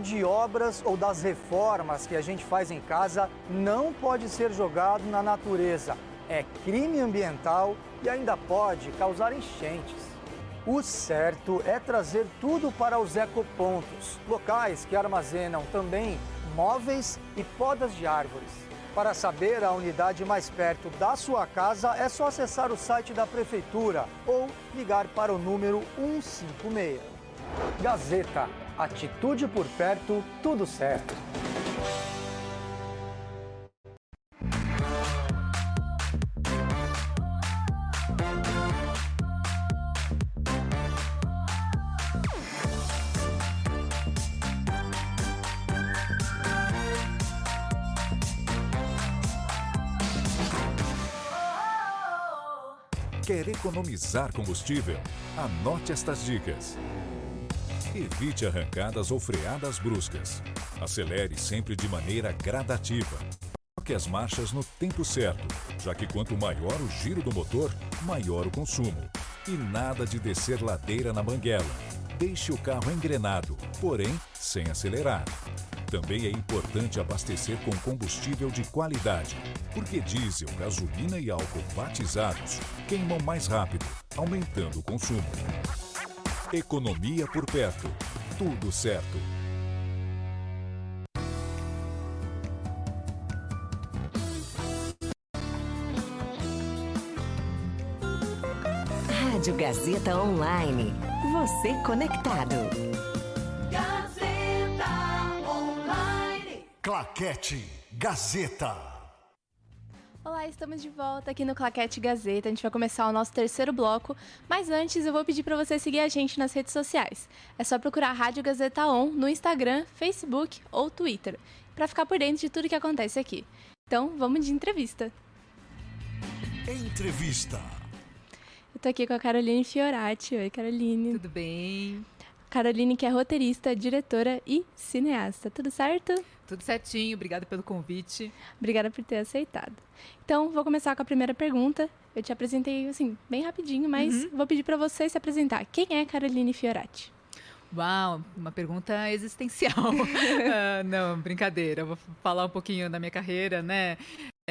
S8: De obras ou das reformas que a gente faz em casa não pode ser jogado na natureza. É crime ambiental e ainda pode causar enchentes. O certo é trazer tudo para os ecopontos, locais que armazenam também móveis e podas de árvores. Para saber a unidade mais perto da sua casa, é só acessar o site da prefeitura ou ligar para o número 156. Gazeta, atitude por perto, tudo certo.
S23: Quer economizar combustível? Anote estas dicas. Evite arrancadas ou freadas bruscas. Acelere sempre de maneira gradativa. Toque as marchas no tempo certo, já que quanto maior o giro do motor, maior o consumo. E nada de descer ladeira na banguela. Deixe o carro engrenado, porém sem acelerar. Também é importante abastecer com combustível de qualidade, porque diesel, gasolina e álcool batizados queimam mais rápido, aumentando o consumo. Economia por perto. Tudo certo.
S24: Rádio Gazeta Online. Você conectado.
S3: Gazeta Online. Claquete Gazeta.
S25: Olá, estamos de volta aqui no Claquete Gazeta. A gente vai começar o nosso terceiro bloco, mas antes eu vou pedir para você seguir a gente nas redes sociais. É só procurar Rádio Gazeta On no Instagram, Facebook ou Twitter, para ficar por dentro de tudo que acontece aqui. Então, vamos de entrevista.
S3: Entrevista.
S25: Eu tô aqui com a Caroline Fiorati. Oi, Caroline.
S26: Tudo bem?
S25: Caroline, que é roteirista, diretora e cineasta. Tudo certo?
S26: Tudo certinho, obrigada pelo convite.
S25: Obrigada por ter aceitado. Então, vou começar com a primeira pergunta. Eu te apresentei, assim, bem rapidinho, mas uhum. vou pedir para você se apresentar. Quem é Caroline Fiorati?
S26: Uau, uma pergunta existencial. uh, não, brincadeira. Vou falar um pouquinho da minha carreira, né?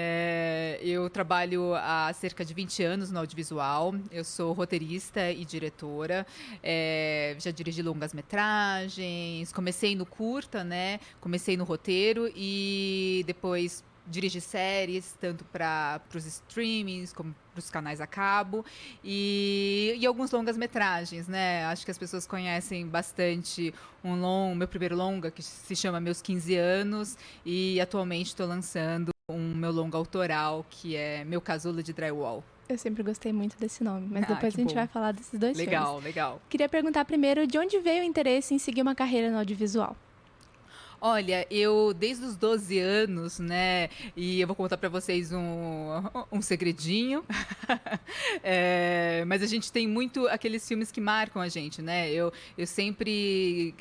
S26: É, eu trabalho há cerca de 20 anos no audiovisual. Eu sou roteirista e diretora. É, já dirigi longas metragens. Comecei no curta, né? Comecei no roteiro e depois dirige séries, tanto para os streamings como para os canais a cabo, e, e alguns longas-metragens, né? Acho que as pessoas conhecem bastante um long, meu primeiro longa, que se chama Meus 15 Anos, e atualmente estou lançando um meu longa autoral, que é Meu Casulo de Drywall.
S25: Eu sempre gostei muito desse nome, mas ah, depois a gente bom. vai falar desses dois
S26: Legal,
S25: filmes.
S26: legal.
S25: Queria perguntar primeiro de onde veio o interesse em seguir uma carreira no audiovisual?
S26: Olha, eu desde os 12 anos, né? E eu vou contar para vocês um, um segredinho. é, mas a gente tem muito aqueles filmes que marcam a gente, né? Eu, eu sempre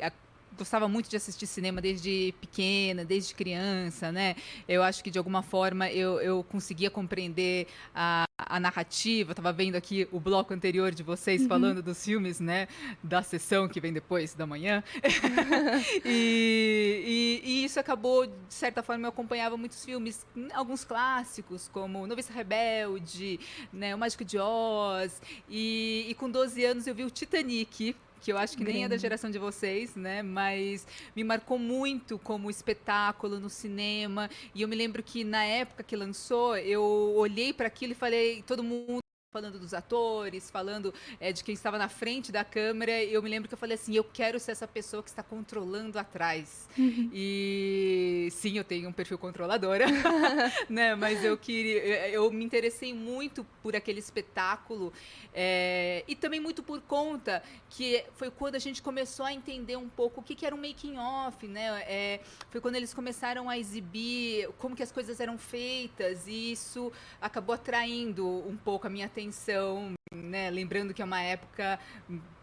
S26: gostava muito de assistir cinema desde pequena, desde criança, né? Eu acho que de alguma forma eu, eu conseguia compreender a, a narrativa. Estava vendo aqui o bloco anterior de vocês uhum. falando dos filmes, né? Da sessão que vem depois da manhã. e, e, e, isso acabou, de certa forma, eu acompanhava muitos filmes, alguns clássicos, como Noviça Rebelde, né? O Mágico de Oz. E, e com 12 anos eu vi o Titanic que eu acho que nem é da geração de vocês, né? Mas me marcou muito como espetáculo no cinema. E eu me lembro que na época que lançou, eu olhei para aquilo e falei, todo mundo falando dos atores, falando é, de quem estava na frente da câmera, eu me lembro que eu falei assim, eu quero ser essa pessoa que está controlando atrás. Uhum. E sim, eu tenho um perfil controladora, né? Mas eu queria, eu me interessei muito por aquele espetáculo é, e também muito por conta que foi quando a gente começou a entender um pouco o que, que era um making off, né? É, foi quando eles começaram a exibir como que as coisas eram feitas e isso acabou atraindo um pouco a minha atenção né? Lembrando que é uma época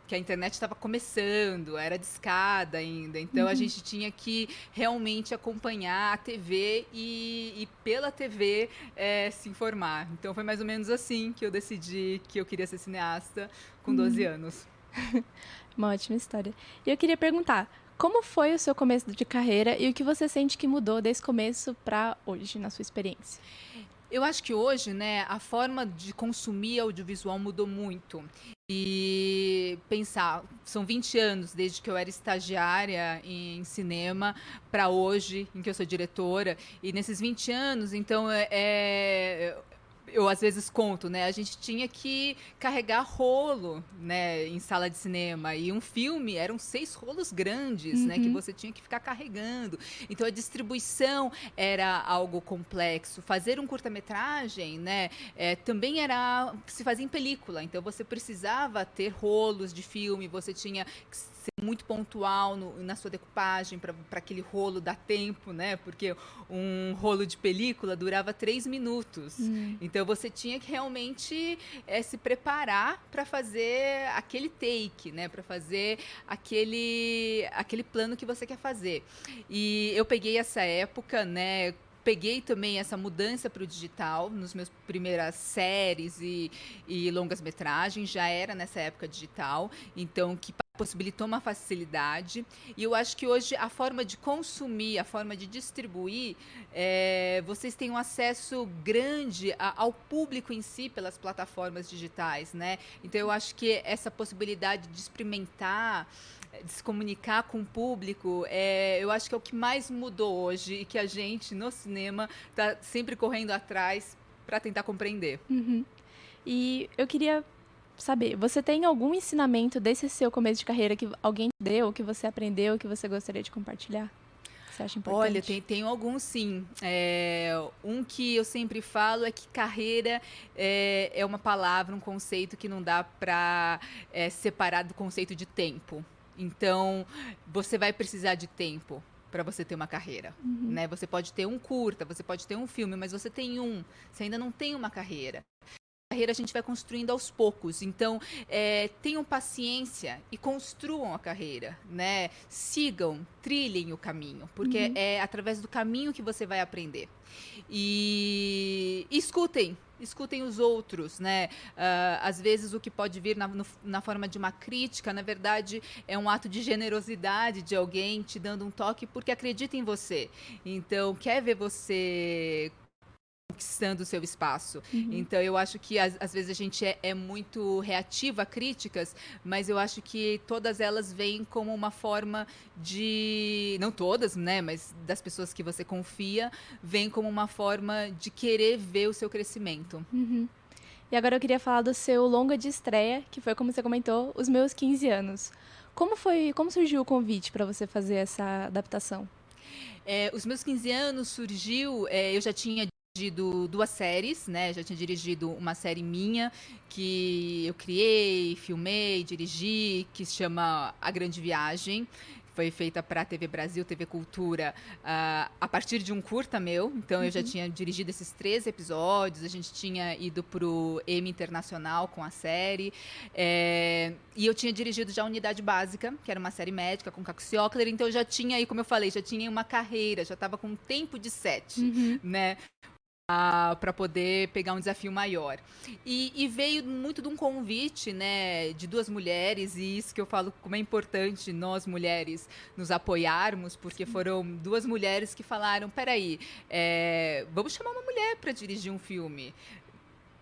S26: que a internet estava começando, era discada ainda, então uhum. a gente tinha que realmente acompanhar a TV e, e pela TV é, se informar. Então foi mais ou menos assim que eu decidi que eu queria ser cineasta com 12 uhum. anos.
S25: Uma ótima história. E eu queria perguntar, como foi o seu começo de carreira e o que você sente que mudou desse começo para hoje, na sua experiência?
S26: Eu acho que hoje, né, a forma de consumir audiovisual mudou muito. E pensar, são 20 anos desde que eu era estagiária em cinema para hoje, em que eu sou diretora. E nesses 20 anos, então, é, é eu às vezes conto, né? A gente tinha que carregar rolo, né, em sala de cinema. E um filme eram seis rolos grandes, uhum. né, que uhum. você tinha que ficar carregando. Então a distribuição era algo complexo. Fazer um curta-metragem, né, é, também era se fazia em película. Então você precisava ter rolos de filme, você tinha que ser muito pontual no, na sua decupagem para aquele rolo dar tempo, né? Porque um rolo de película durava três minutos. Hum. Então você tinha que realmente é, se preparar para fazer aquele take, né? Para fazer aquele, aquele plano que você quer fazer. E eu peguei essa época, né? Peguei também essa mudança para o digital nos meus primeiras séries e, e longas metragens já era nessa época digital então que possibilitou uma facilidade e eu acho que hoje a forma de consumir, a forma de distribuir, é, vocês têm um acesso grande a, ao público em si pelas plataformas digitais, né? Então eu acho que essa possibilidade de experimentar de se comunicar com o público, é, eu acho que é o que mais mudou hoje e que a gente no cinema está sempre correndo atrás para tentar compreender.
S25: Uhum. E eu queria saber, você tem algum ensinamento desse seu começo de carreira que alguém te deu, que você aprendeu, que você gostaria de compartilhar? Você acha importante?
S26: Olha, tem, tenho alguns sim. É, um que eu sempre falo é que carreira é, é uma palavra, um conceito que não dá para é, separar do conceito de tempo. Então, você vai precisar de tempo para você ter uma carreira, uhum. né? Você pode ter um curta, você pode ter um filme, mas você tem um, você ainda não tem uma carreira carreira a gente vai construindo aos poucos. Então, é, tenham paciência e construam a carreira, né? Sigam, trilhem o caminho, porque uhum. é através do caminho que você vai aprender. E, e escutem, escutem os outros, né? Uh, às vezes o que pode vir na, no, na, forma de uma crítica, na verdade, é um ato de generosidade de alguém te dando um toque porque acredita em você. Então, quer ver você conquistando o seu espaço. Uhum. Então, eu acho que às, às vezes a gente é, é, muito reativa a críticas, mas eu acho que todas elas vêm como uma forma de. Não todas, né? Mas das pessoas que você confia, vem como uma forma de querer ver o seu crescimento.
S25: Uhum. E agora eu queria falar do seu longa de estreia, que foi, como você comentou, os meus 15 anos. Como foi, como surgiu o convite para você fazer essa adaptação?
S26: É, os meus 15 anos surgiu, é, eu já tinha dirigido duas séries, né? Já tinha dirigido uma série minha que eu criei, filmei, dirigi, que se chama A Grande Viagem. Foi feita para a TV Brasil, TV Cultura, uh, a partir de um curta meu. Então, uhum. eu já uhum. tinha dirigido esses três episódios. A gente tinha ido para o Emmy Internacional com a série. É, e eu tinha dirigido já a Unidade Básica, que era uma série médica com Caco Ockler. Então, eu já tinha aí, como eu falei, já tinha uma carreira, já estava com um tempo de sete, uhum. né? Para poder pegar um desafio maior. E, e, veio muito de um convite, né, de duas mulheres, e isso que eu falo como é importante nós mulheres nos apoiarmos, porque foram duas mulheres que falaram: peraí, é, vamos chamar uma mulher para dirigir um filme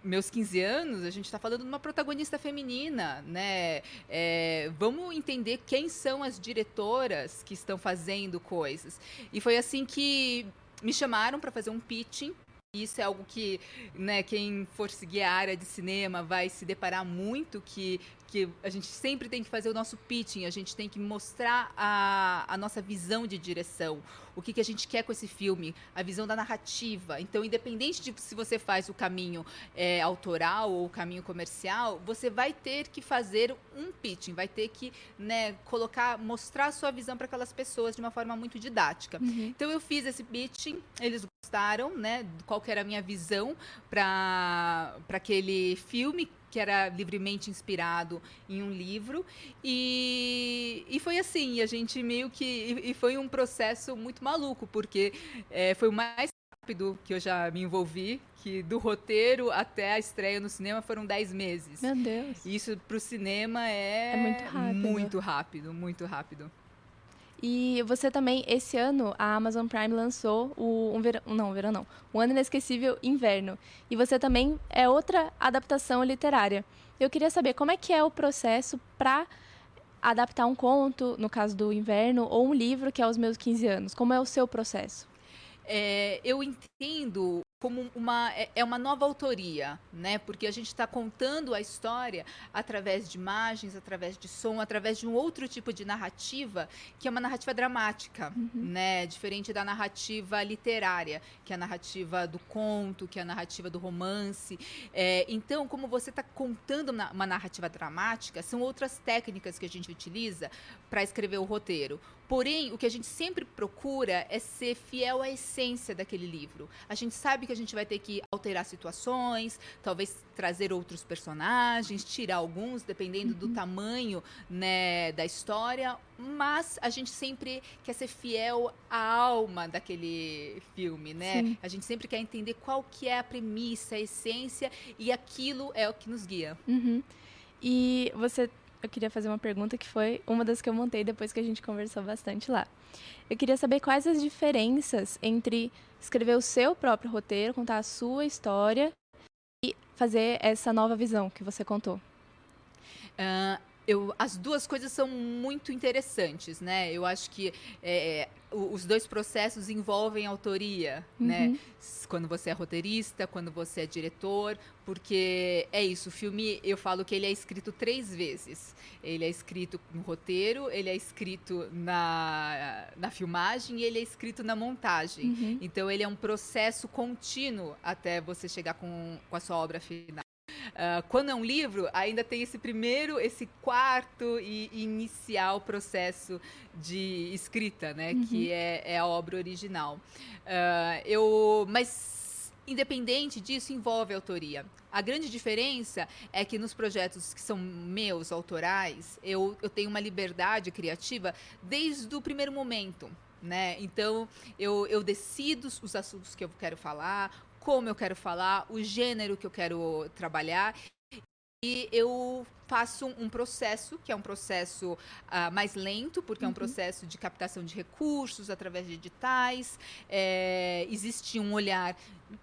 S26: meus 15 anos, a gente está falando de uma protagonista feminina, né? É, vamos entender quem são as diretoras que estão fazendo coisas. E foi assim que me chamaram para fazer um pitching isso é algo que, né, quem for seguir a área de cinema vai se deparar muito, que que a gente sempre tem que fazer o nosso pitching, a gente tem que mostrar a, a nossa visão de direção, o que, que a gente quer com esse filme, a visão da narrativa. Então, independente de se você faz o caminho é, autoral ou o caminho comercial, você vai ter que fazer um pitching, vai ter que né, colocar, mostrar a sua visão para aquelas pessoas de uma forma muito didática. Uhum. Então, eu fiz esse pitching, eles gostaram, né? Qual era a minha visão para aquele filme que era livremente inspirado em um livro. E, e foi assim, a gente meio que. E, e foi um processo muito maluco, porque é, foi o mais rápido que eu já me envolvi, que do roteiro até a estreia no cinema foram 10 meses.
S25: Meu Deus.
S26: Isso para o cinema é,
S25: é muito rápido.
S26: Muito rápido, muito rápido.
S25: E você também, esse ano, a Amazon Prime lançou o um verão, não, um verão não, o Ano Inesquecível Inverno. E você também é outra adaptação literária. Eu queria saber como é que é o processo para adaptar um conto, no caso do Inverno, ou um livro que é os meus 15 anos. Como é o seu processo?
S26: É, eu entendo como uma é, é uma nova autoria, né? Porque a gente está contando a história através de imagens, através de som, através de um outro tipo de narrativa que é uma narrativa dramática, uhum. né? Diferente da narrativa literária, que é a narrativa do conto, que é a narrativa do romance. É, então, como você está contando uma narrativa dramática, são outras técnicas que a gente utiliza para escrever o roteiro. Porém, o que a gente sempre procura é ser fiel à essência daquele livro. A gente sabe que a gente vai ter que alterar situações, talvez trazer outros personagens, tirar alguns, dependendo uhum. do tamanho né, da história, mas a gente sempre quer ser fiel à alma daquele filme, né? Sim. A gente sempre quer entender qual que é a premissa, a essência, e aquilo é o que nos guia.
S25: Uhum. E você eu queria fazer uma pergunta que foi uma das que eu montei depois que a gente conversou bastante lá. Eu queria saber quais as diferenças entre escrever o seu próprio roteiro, contar a sua história e fazer essa nova visão que você contou.
S26: Uh, eu, as duas coisas são muito interessantes, né? Eu acho que é, os dois processos envolvem autoria, né? uhum. né? Quando você é roteirista, quando você é diretor, porque é isso. O filme, eu falo que ele é escrito três vezes. Ele é escrito no roteiro, ele é escrito na, na filmagem e ele é escrito na montagem. Uhum. Então, ele é um processo contínuo até você chegar com, com a sua obra final. Uh, quando é um livro, ainda tem esse primeiro, esse quarto e inicial processo de escrita, né? Uhum. Que é, é, a obra original. Uh, eu, mas independente disso, envolve autoria. A grande diferença é que nos projetos que são meus, autorais, eu, eu tenho uma liberdade criativa desde o primeiro momento. Né? Então, eu, eu decido os assuntos que eu quero falar, como eu quero falar, o gênero que eu quero trabalhar. E eu faço um processo, que é um processo uh, mais lento, porque uhum. é um uhum. processo de captação de recursos através de editais. É, existe um olhar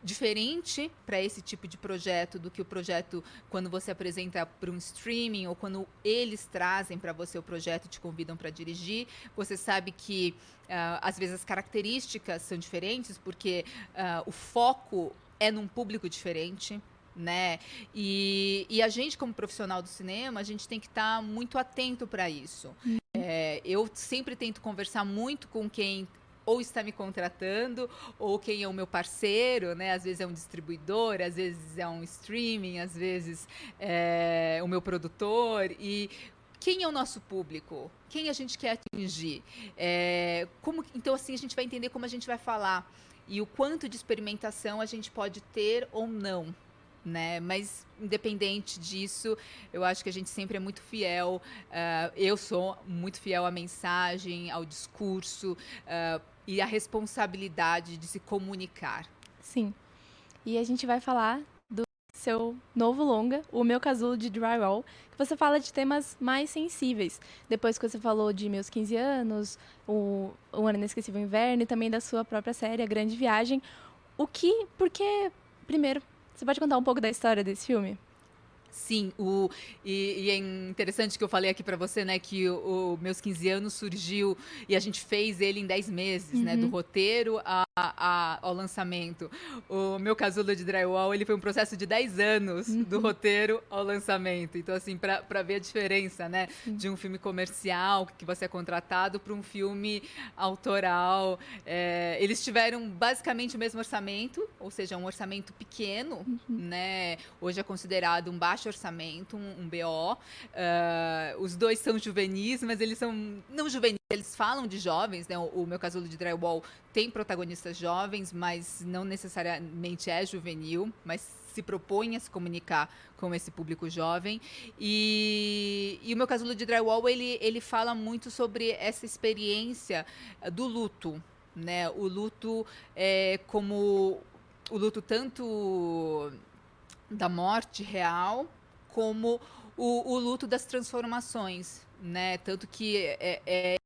S26: diferente para esse tipo de projeto do que o projeto quando você apresenta para um streaming ou quando eles trazem para você o projeto e te convidam para dirigir. Você sabe que uh, às vezes as características são diferentes porque uh, o foco é num público diferente né? E, e a gente, como profissional do cinema, a gente tem que estar tá muito atento para isso. Uhum. É, eu sempre tento conversar muito com quem ou está me contratando, ou quem é o meu parceiro, né? Às vezes é um distribuidor, às vezes é um streaming, às vezes é o meu produtor. E quem é o nosso público? Quem a gente quer atingir? É, como, então, assim, a gente vai entender como a gente vai falar e o quanto de experimentação a gente pode ter ou não né? Mas independente disso, eu acho que a gente sempre é muito fiel. Uh, eu sou muito fiel à mensagem, ao discurso uh, e à responsabilidade de se comunicar.
S25: Sim. E a gente vai falar do seu novo longa, o meu casulo de drywall, que você fala de temas mais sensíveis. Depois que você falou de meus 15 anos, o, o ano inesquecível inverno e também da sua própria série, A Grande Viagem. O que, porque primeiro você pode contar um pouco da história desse filme?
S26: Sim, o, e, e, é interessante que eu falei aqui para você, né, que o, o, Meus 15 Anos surgiu e a gente fez ele em 10 meses, uhum. né, do uhum. roteiro a, a, ao lançamento. O Meu Casulo de Drywall, ele foi um processo de 10 anos uhum. do roteiro ao lançamento. Então, assim, para ver a diferença, né, uhum. de um filme comercial que você é contratado para um filme autoral. É, eles tiveram basicamente o mesmo orçamento, ou seja, um orçamento pequeno, uhum. né, hoje é considerado um baixo orçamento, um, um BO. Uh, ah, os dois são juvenis, mas eles são não juvenis, eles falam de jovens, né? O, o meu casulo de drywall tem protagonistas jovens, mas não necessariamente é juvenil, mas se propõe a se comunicar com esse público jovem. E, e o meu casulo de drywall, ele, ele fala muito sobre essa experiência do luto, né? O luto é como o luto tanto da morte real, como o, o luto das transformações, né? Tanto que é, é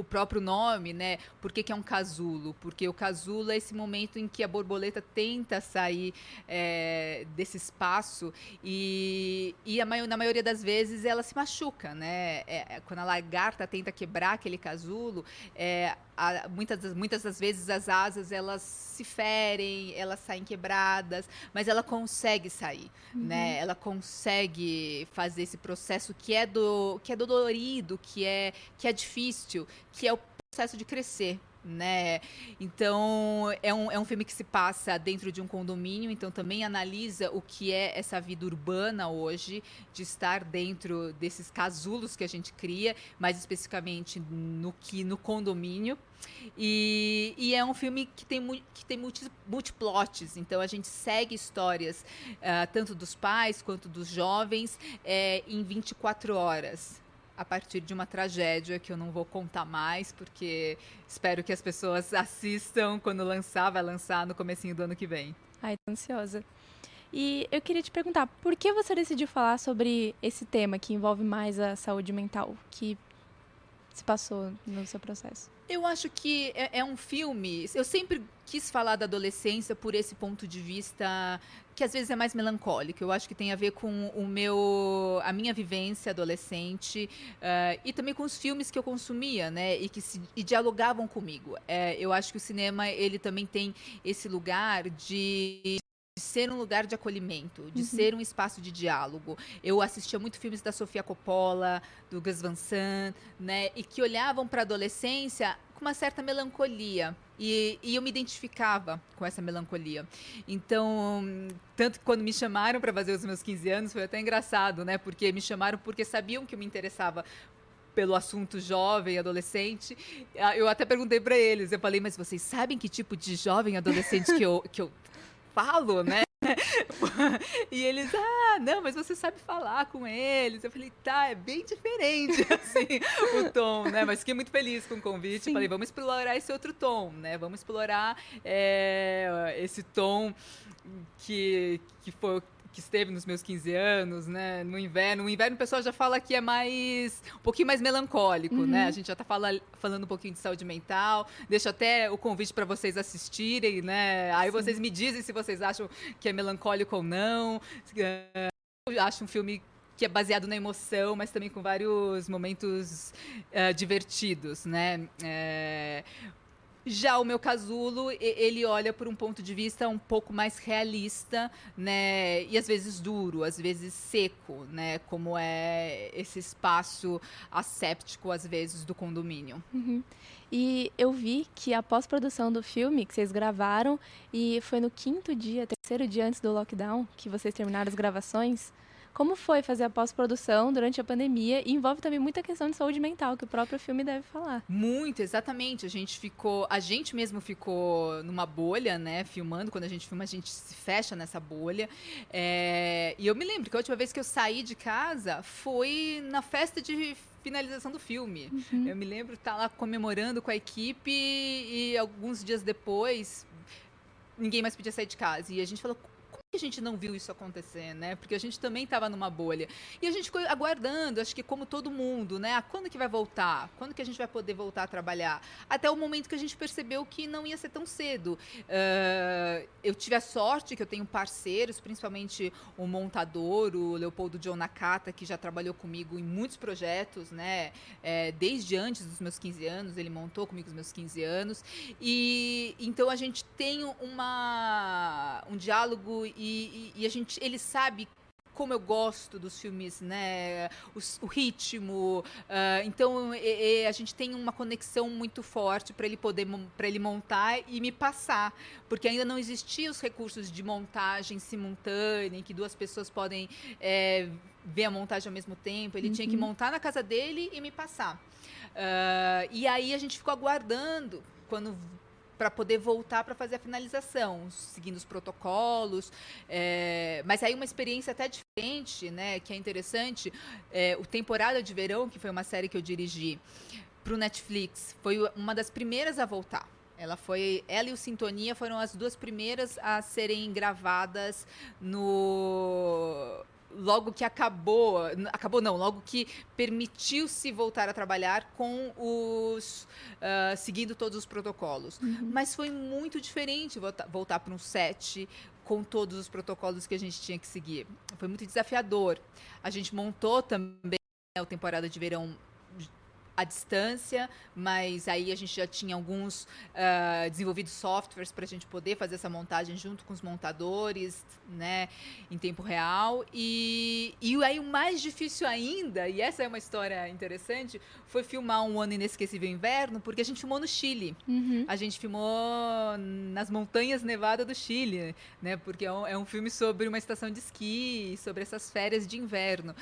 S26: o próprio nome, né? Por que, que, é um casulo? Porque o casulo é esse momento em que a borboleta tenta sair é, desse espaço e, e a, na maioria das vezes ela se machuca, né? É, é, quando a lagarta tenta quebrar aquele casulo, é, a- muitas, das- muitas das vezes as asas elas se ferem, elas saem quebradas, mas ela consegue sair,
S25: Uhum.
S26: né? Ela consegue fazer esse processo que é do que é dolorido, que é que é difícil, que é o processo de crescer. Né? Então é um, é um filme que se passa dentro de um condomínio, então também analisa o que é essa vida urbana hoje, de estar dentro desses casulos que a gente cria, mais especificamente no que no condomínio. E, e é um filme que tem, que tem multi, multiplotes, então a gente segue histórias ah, tanto dos pais quanto dos jovens eh, em 24 horas. A partir de uma tragédia que eu não vou contar mais, porque espero que as pessoas assistam quando lançar, vai lançar no comecinho do ano que vem.
S25: Ai, tô ansiosa. E eu queria te perguntar, por que você decidiu falar sobre esse tema que envolve mais a saúde mental que se passou no seu processo?
S26: Eu acho que é, é um filme. Eu sempre quis falar da adolescência por esse ponto de vista que às vezes é mais melancólico. Eu acho que tem a ver com o meu, a minha vivência adolescente eh, e também com os filmes que eu consumia, né? E que se, e dialogavam comigo. Eh, eu acho que o cinema ele também tem esse lugar de de ser um lugar de acolhimento, de
S25: Uhum.
S26: ser um espaço de diálogo. Eu assistia muito filmes da Sofia Coppola, do Gus Van Sant, né, e que olhavam para a adolescência com uma certa melancolia. E, e eu me identificava com essa melancolia. Então, tanto que quando me chamaram para fazer os meus 15 anos, foi até engraçado, né? Porque me chamaram porque sabiam que eu me interessava pelo assunto jovem, adolescente. Ah, Eu até perguntei para eles, eu falei, mas vocês sabem que tipo de jovem adolescente que eu, que eu falo, né? e eles, ah, não, mas você sabe falar com eles. Eu falei, tá, é bem diferente, assim, o tom, né? Mas fiquei muito feliz com o convite. Falei, vamos explorar esse outro tom, né? Vamos explorar é, esse tom que, que foi que esteve nos meus 15 anos, né? No inverno. No inverno o pessoal já fala que é mais um pouquinho mais melancólico,
S25: Uhum.
S26: né? A gente já está fala, falando um pouquinho de saúde mental. Deixo até o convite para vocês assistirem, né? Aí vocês me dizem se vocês acham que é melancólico ou não. Eu acho um filme que é baseado na emoção, mas também com vários momentos eh, divertidos, né? Eh, já o meu casulo, ele olha por um ponto de vista um pouco mais realista, né? E às vezes duro, às vezes seco, né? Como é esse espaço asséptico, às vezes, do condomínio.
S25: Uhum. E eu vi que a pós-produção do filme que vocês gravaram e foi no quinto dia, terceiro dia antes do lockdown, que vocês terminaram as gravações. Como foi fazer a pós-produção durante a pandemia? E envolve também muita questão de saúde mental, que o próprio filme deve falar.
S26: Muito, exatamente. A gente ficou, a gente mesmo ficou numa bolha, né? Filmando. Quando a gente filma, a gente se fecha nessa bolha. É, e eu me lembro que a última vez que eu saí de casa foi na festa de finalização do filme.
S25: Uhum.
S26: Eu me lembro estar lá comemorando com a equipe e alguns dias depois ninguém mais podia sair de casa. E a gente falou, que a gente não viu isso acontecer, né? Porque a gente também estava numa bolha. E a gente ficou aguardando, acho que como todo mundo, né? Ah, quando que vai voltar? Quando que a gente vai poder voltar a trabalhar? Até o momento que a gente percebeu que não ia ser tão cedo. Ah, eu tive a sorte que eu tenho parceiros, principalmente o montador, o Leopoldo John Nakata, que já trabalhou comigo em muitos projetos, né? É, desde antes dos meus 15 anos, ele montou comigo os meus 15 anos. E então a gente tem uma, um diálogo e, e- e a gente, ele sabe como eu gosto dos filmes, né? Os- o ritmo. ah, então e- e a gente tem uma conexão muito forte para ele poder para ele montar e me passar, porque ainda não existiam os recursos de montagem simultânea, em que duas pessoas podem é, ver a montagem ao mesmo tempo. Ele tinha que
S25: Uhum.
S26: montar na casa dele e me passar. Ah, e aí a gente ficou aguardando quando para poder voltar para fazer a finalização, seguindo os protocolos. é, mas aí uma experiência até diferente, né? Que é interessante. é, o Temporada de Verão, que foi uma série que eu dirigi para o Netflix, foi uma das primeiras a voltar. Ela foi, ela e o Sintonia foram as duas primeiras a serem gravadas no logo que acabou, acabou não, logo que permitiu-se voltar a trabalhar com os ah, seguindo todos os protocolos. Mas foi muito diferente volta- voltar para um set com todos os protocolos que a gente tinha que seguir. Foi muito desafiador. A gente montou também né, o temporada de verão à distância, mas aí a gente já tinha alguns uh, desenvolvidos softwares para a gente poder fazer essa montagem junto com os montadores, né, em tempo real. E, e aí o mais difícil ainda, e essa é uma história interessante, foi filmar um ano inesquecível inverno, porque a gente filmou no Chile.
S25: Uhum.
S26: A gente filmou nas montanhas nevadas do Chile, né, porque é um, é um filme sobre uma estação de esqui, sobre essas férias de inverno.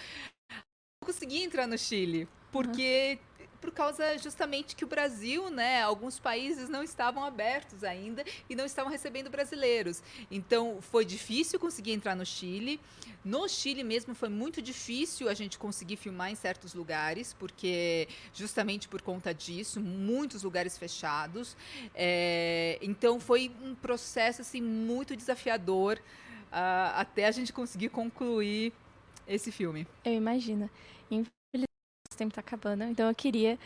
S26: Consegui entrar no Chile, porque uhum por causa justamente que o Brasil, né, alguns países não estavam abertos ainda e não estavam recebendo brasileiros. Então foi difícil conseguir entrar no Chile. No Chile mesmo foi muito difícil a gente conseguir filmar em certos lugares, porque justamente por conta disso, muitos lugares fechados. É, então foi um processo assim muito desafiador uh, até a gente conseguir concluir esse filme.
S25: Eu imagino tempo está acabando, então eu queria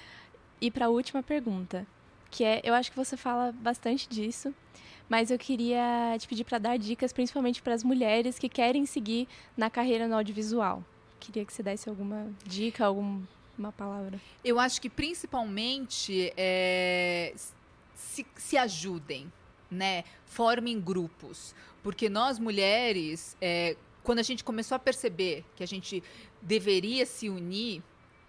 S25: ir para a última pergunta, que é, eu acho que você fala bastante disso, mas eu queria te pedir para dar dicas, principalmente para as mulheres que querem seguir na carreira no audiovisual. Queria que você desse alguma dica, alguma palavra.
S26: Eu acho que principalmente é, se, se ajudem, né? Formem grupos, porque nós mulheres, é, quando a gente começou a perceber que a gente deveria se unir,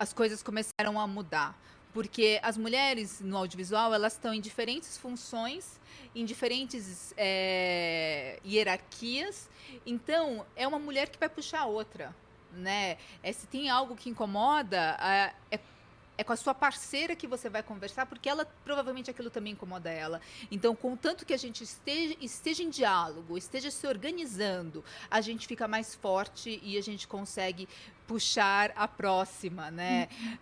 S26: as coisas começaram a mudar. Porque as mulheres no audiovisual, elas estão em diferentes funções, em diferentes é, hierarquias. Então, é uma mulher que vai puxar a outra, né? É, se tem algo que incomoda, é, é com a sua parceira que você vai conversar, porque ela provavelmente aquilo também incomoda ela. Então, contanto que a gente esteja, esteja em diálogo, esteja se organizando, a gente fica mais forte e a gente consegue puxar a próxima, né? Uhum. Uh,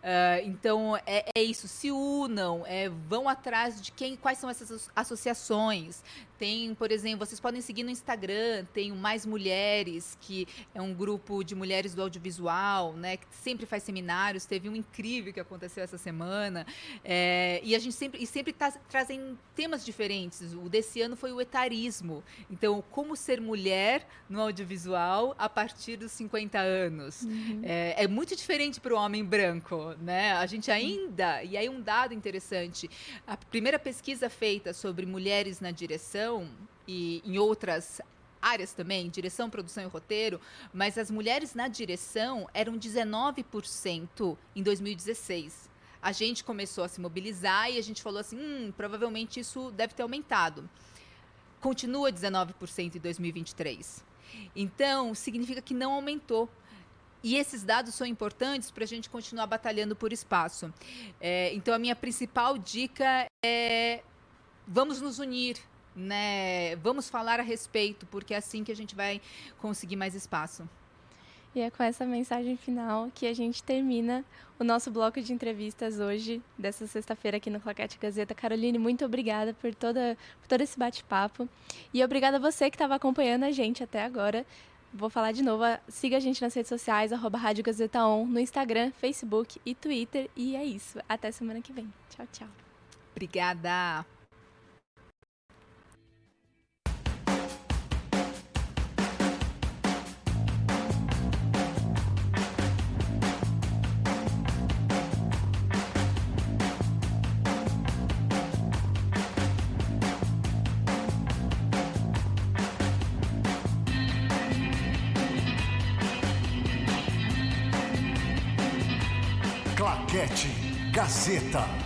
S26: então é, é, isso, se unam, é, vão atrás de quem, quais são essas associações. Tem, por exemplo, vocês podem seguir no Instagram, tem o Mais Mulheres, que é um grupo de mulheres do audiovisual, né? Que sempre faz seminários, teve um incrível que aconteceu essa semana. É, e a gente sempre, e sempre tá, trazem temas diferentes. O desse ano foi o etarismo. Então, como ser mulher no audiovisual a partir dos 50 anos. Uhum. É, é, muito diferente para o homem branco, né? A gente ainda, e aí um dado interessante, a primeira pesquisa feita sobre mulheres na direção e em outras áreas também, direção, produção e roteiro, mas as mulheres na direção eram 19% em 2016. A gente começou a se mobilizar e a gente falou assim, hum, provavelmente isso deve ter aumentado. Continua 19% em 2023. Então, significa que não aumentou. E esses dados são importantes para a gente continuar batalhando por espaço. É, então, a minha principal dica é: vamos nos unir, né? Vamos falar a respeito, porque é assim que a gente vai conseguir mais espaço.
S25: E é com essa mensagem final que a gente termina o nosso bloco de entrevistas hoje, dessa sexta-feira aqui no Claquete Gazeta. Caroline, muito obrigada por, toda, por todo esse bate-papo. E obrigada a você que estava acompanhando a gente até agora. Vou falar de novo. Siga a gente nas redes sociais, arroba Rádio Gazeta On, no Instagram, Facebook e Twitter. E é isso. Até semana que vem. Tchau, tchau.
S26: Obrigada.
S3: Gazeta.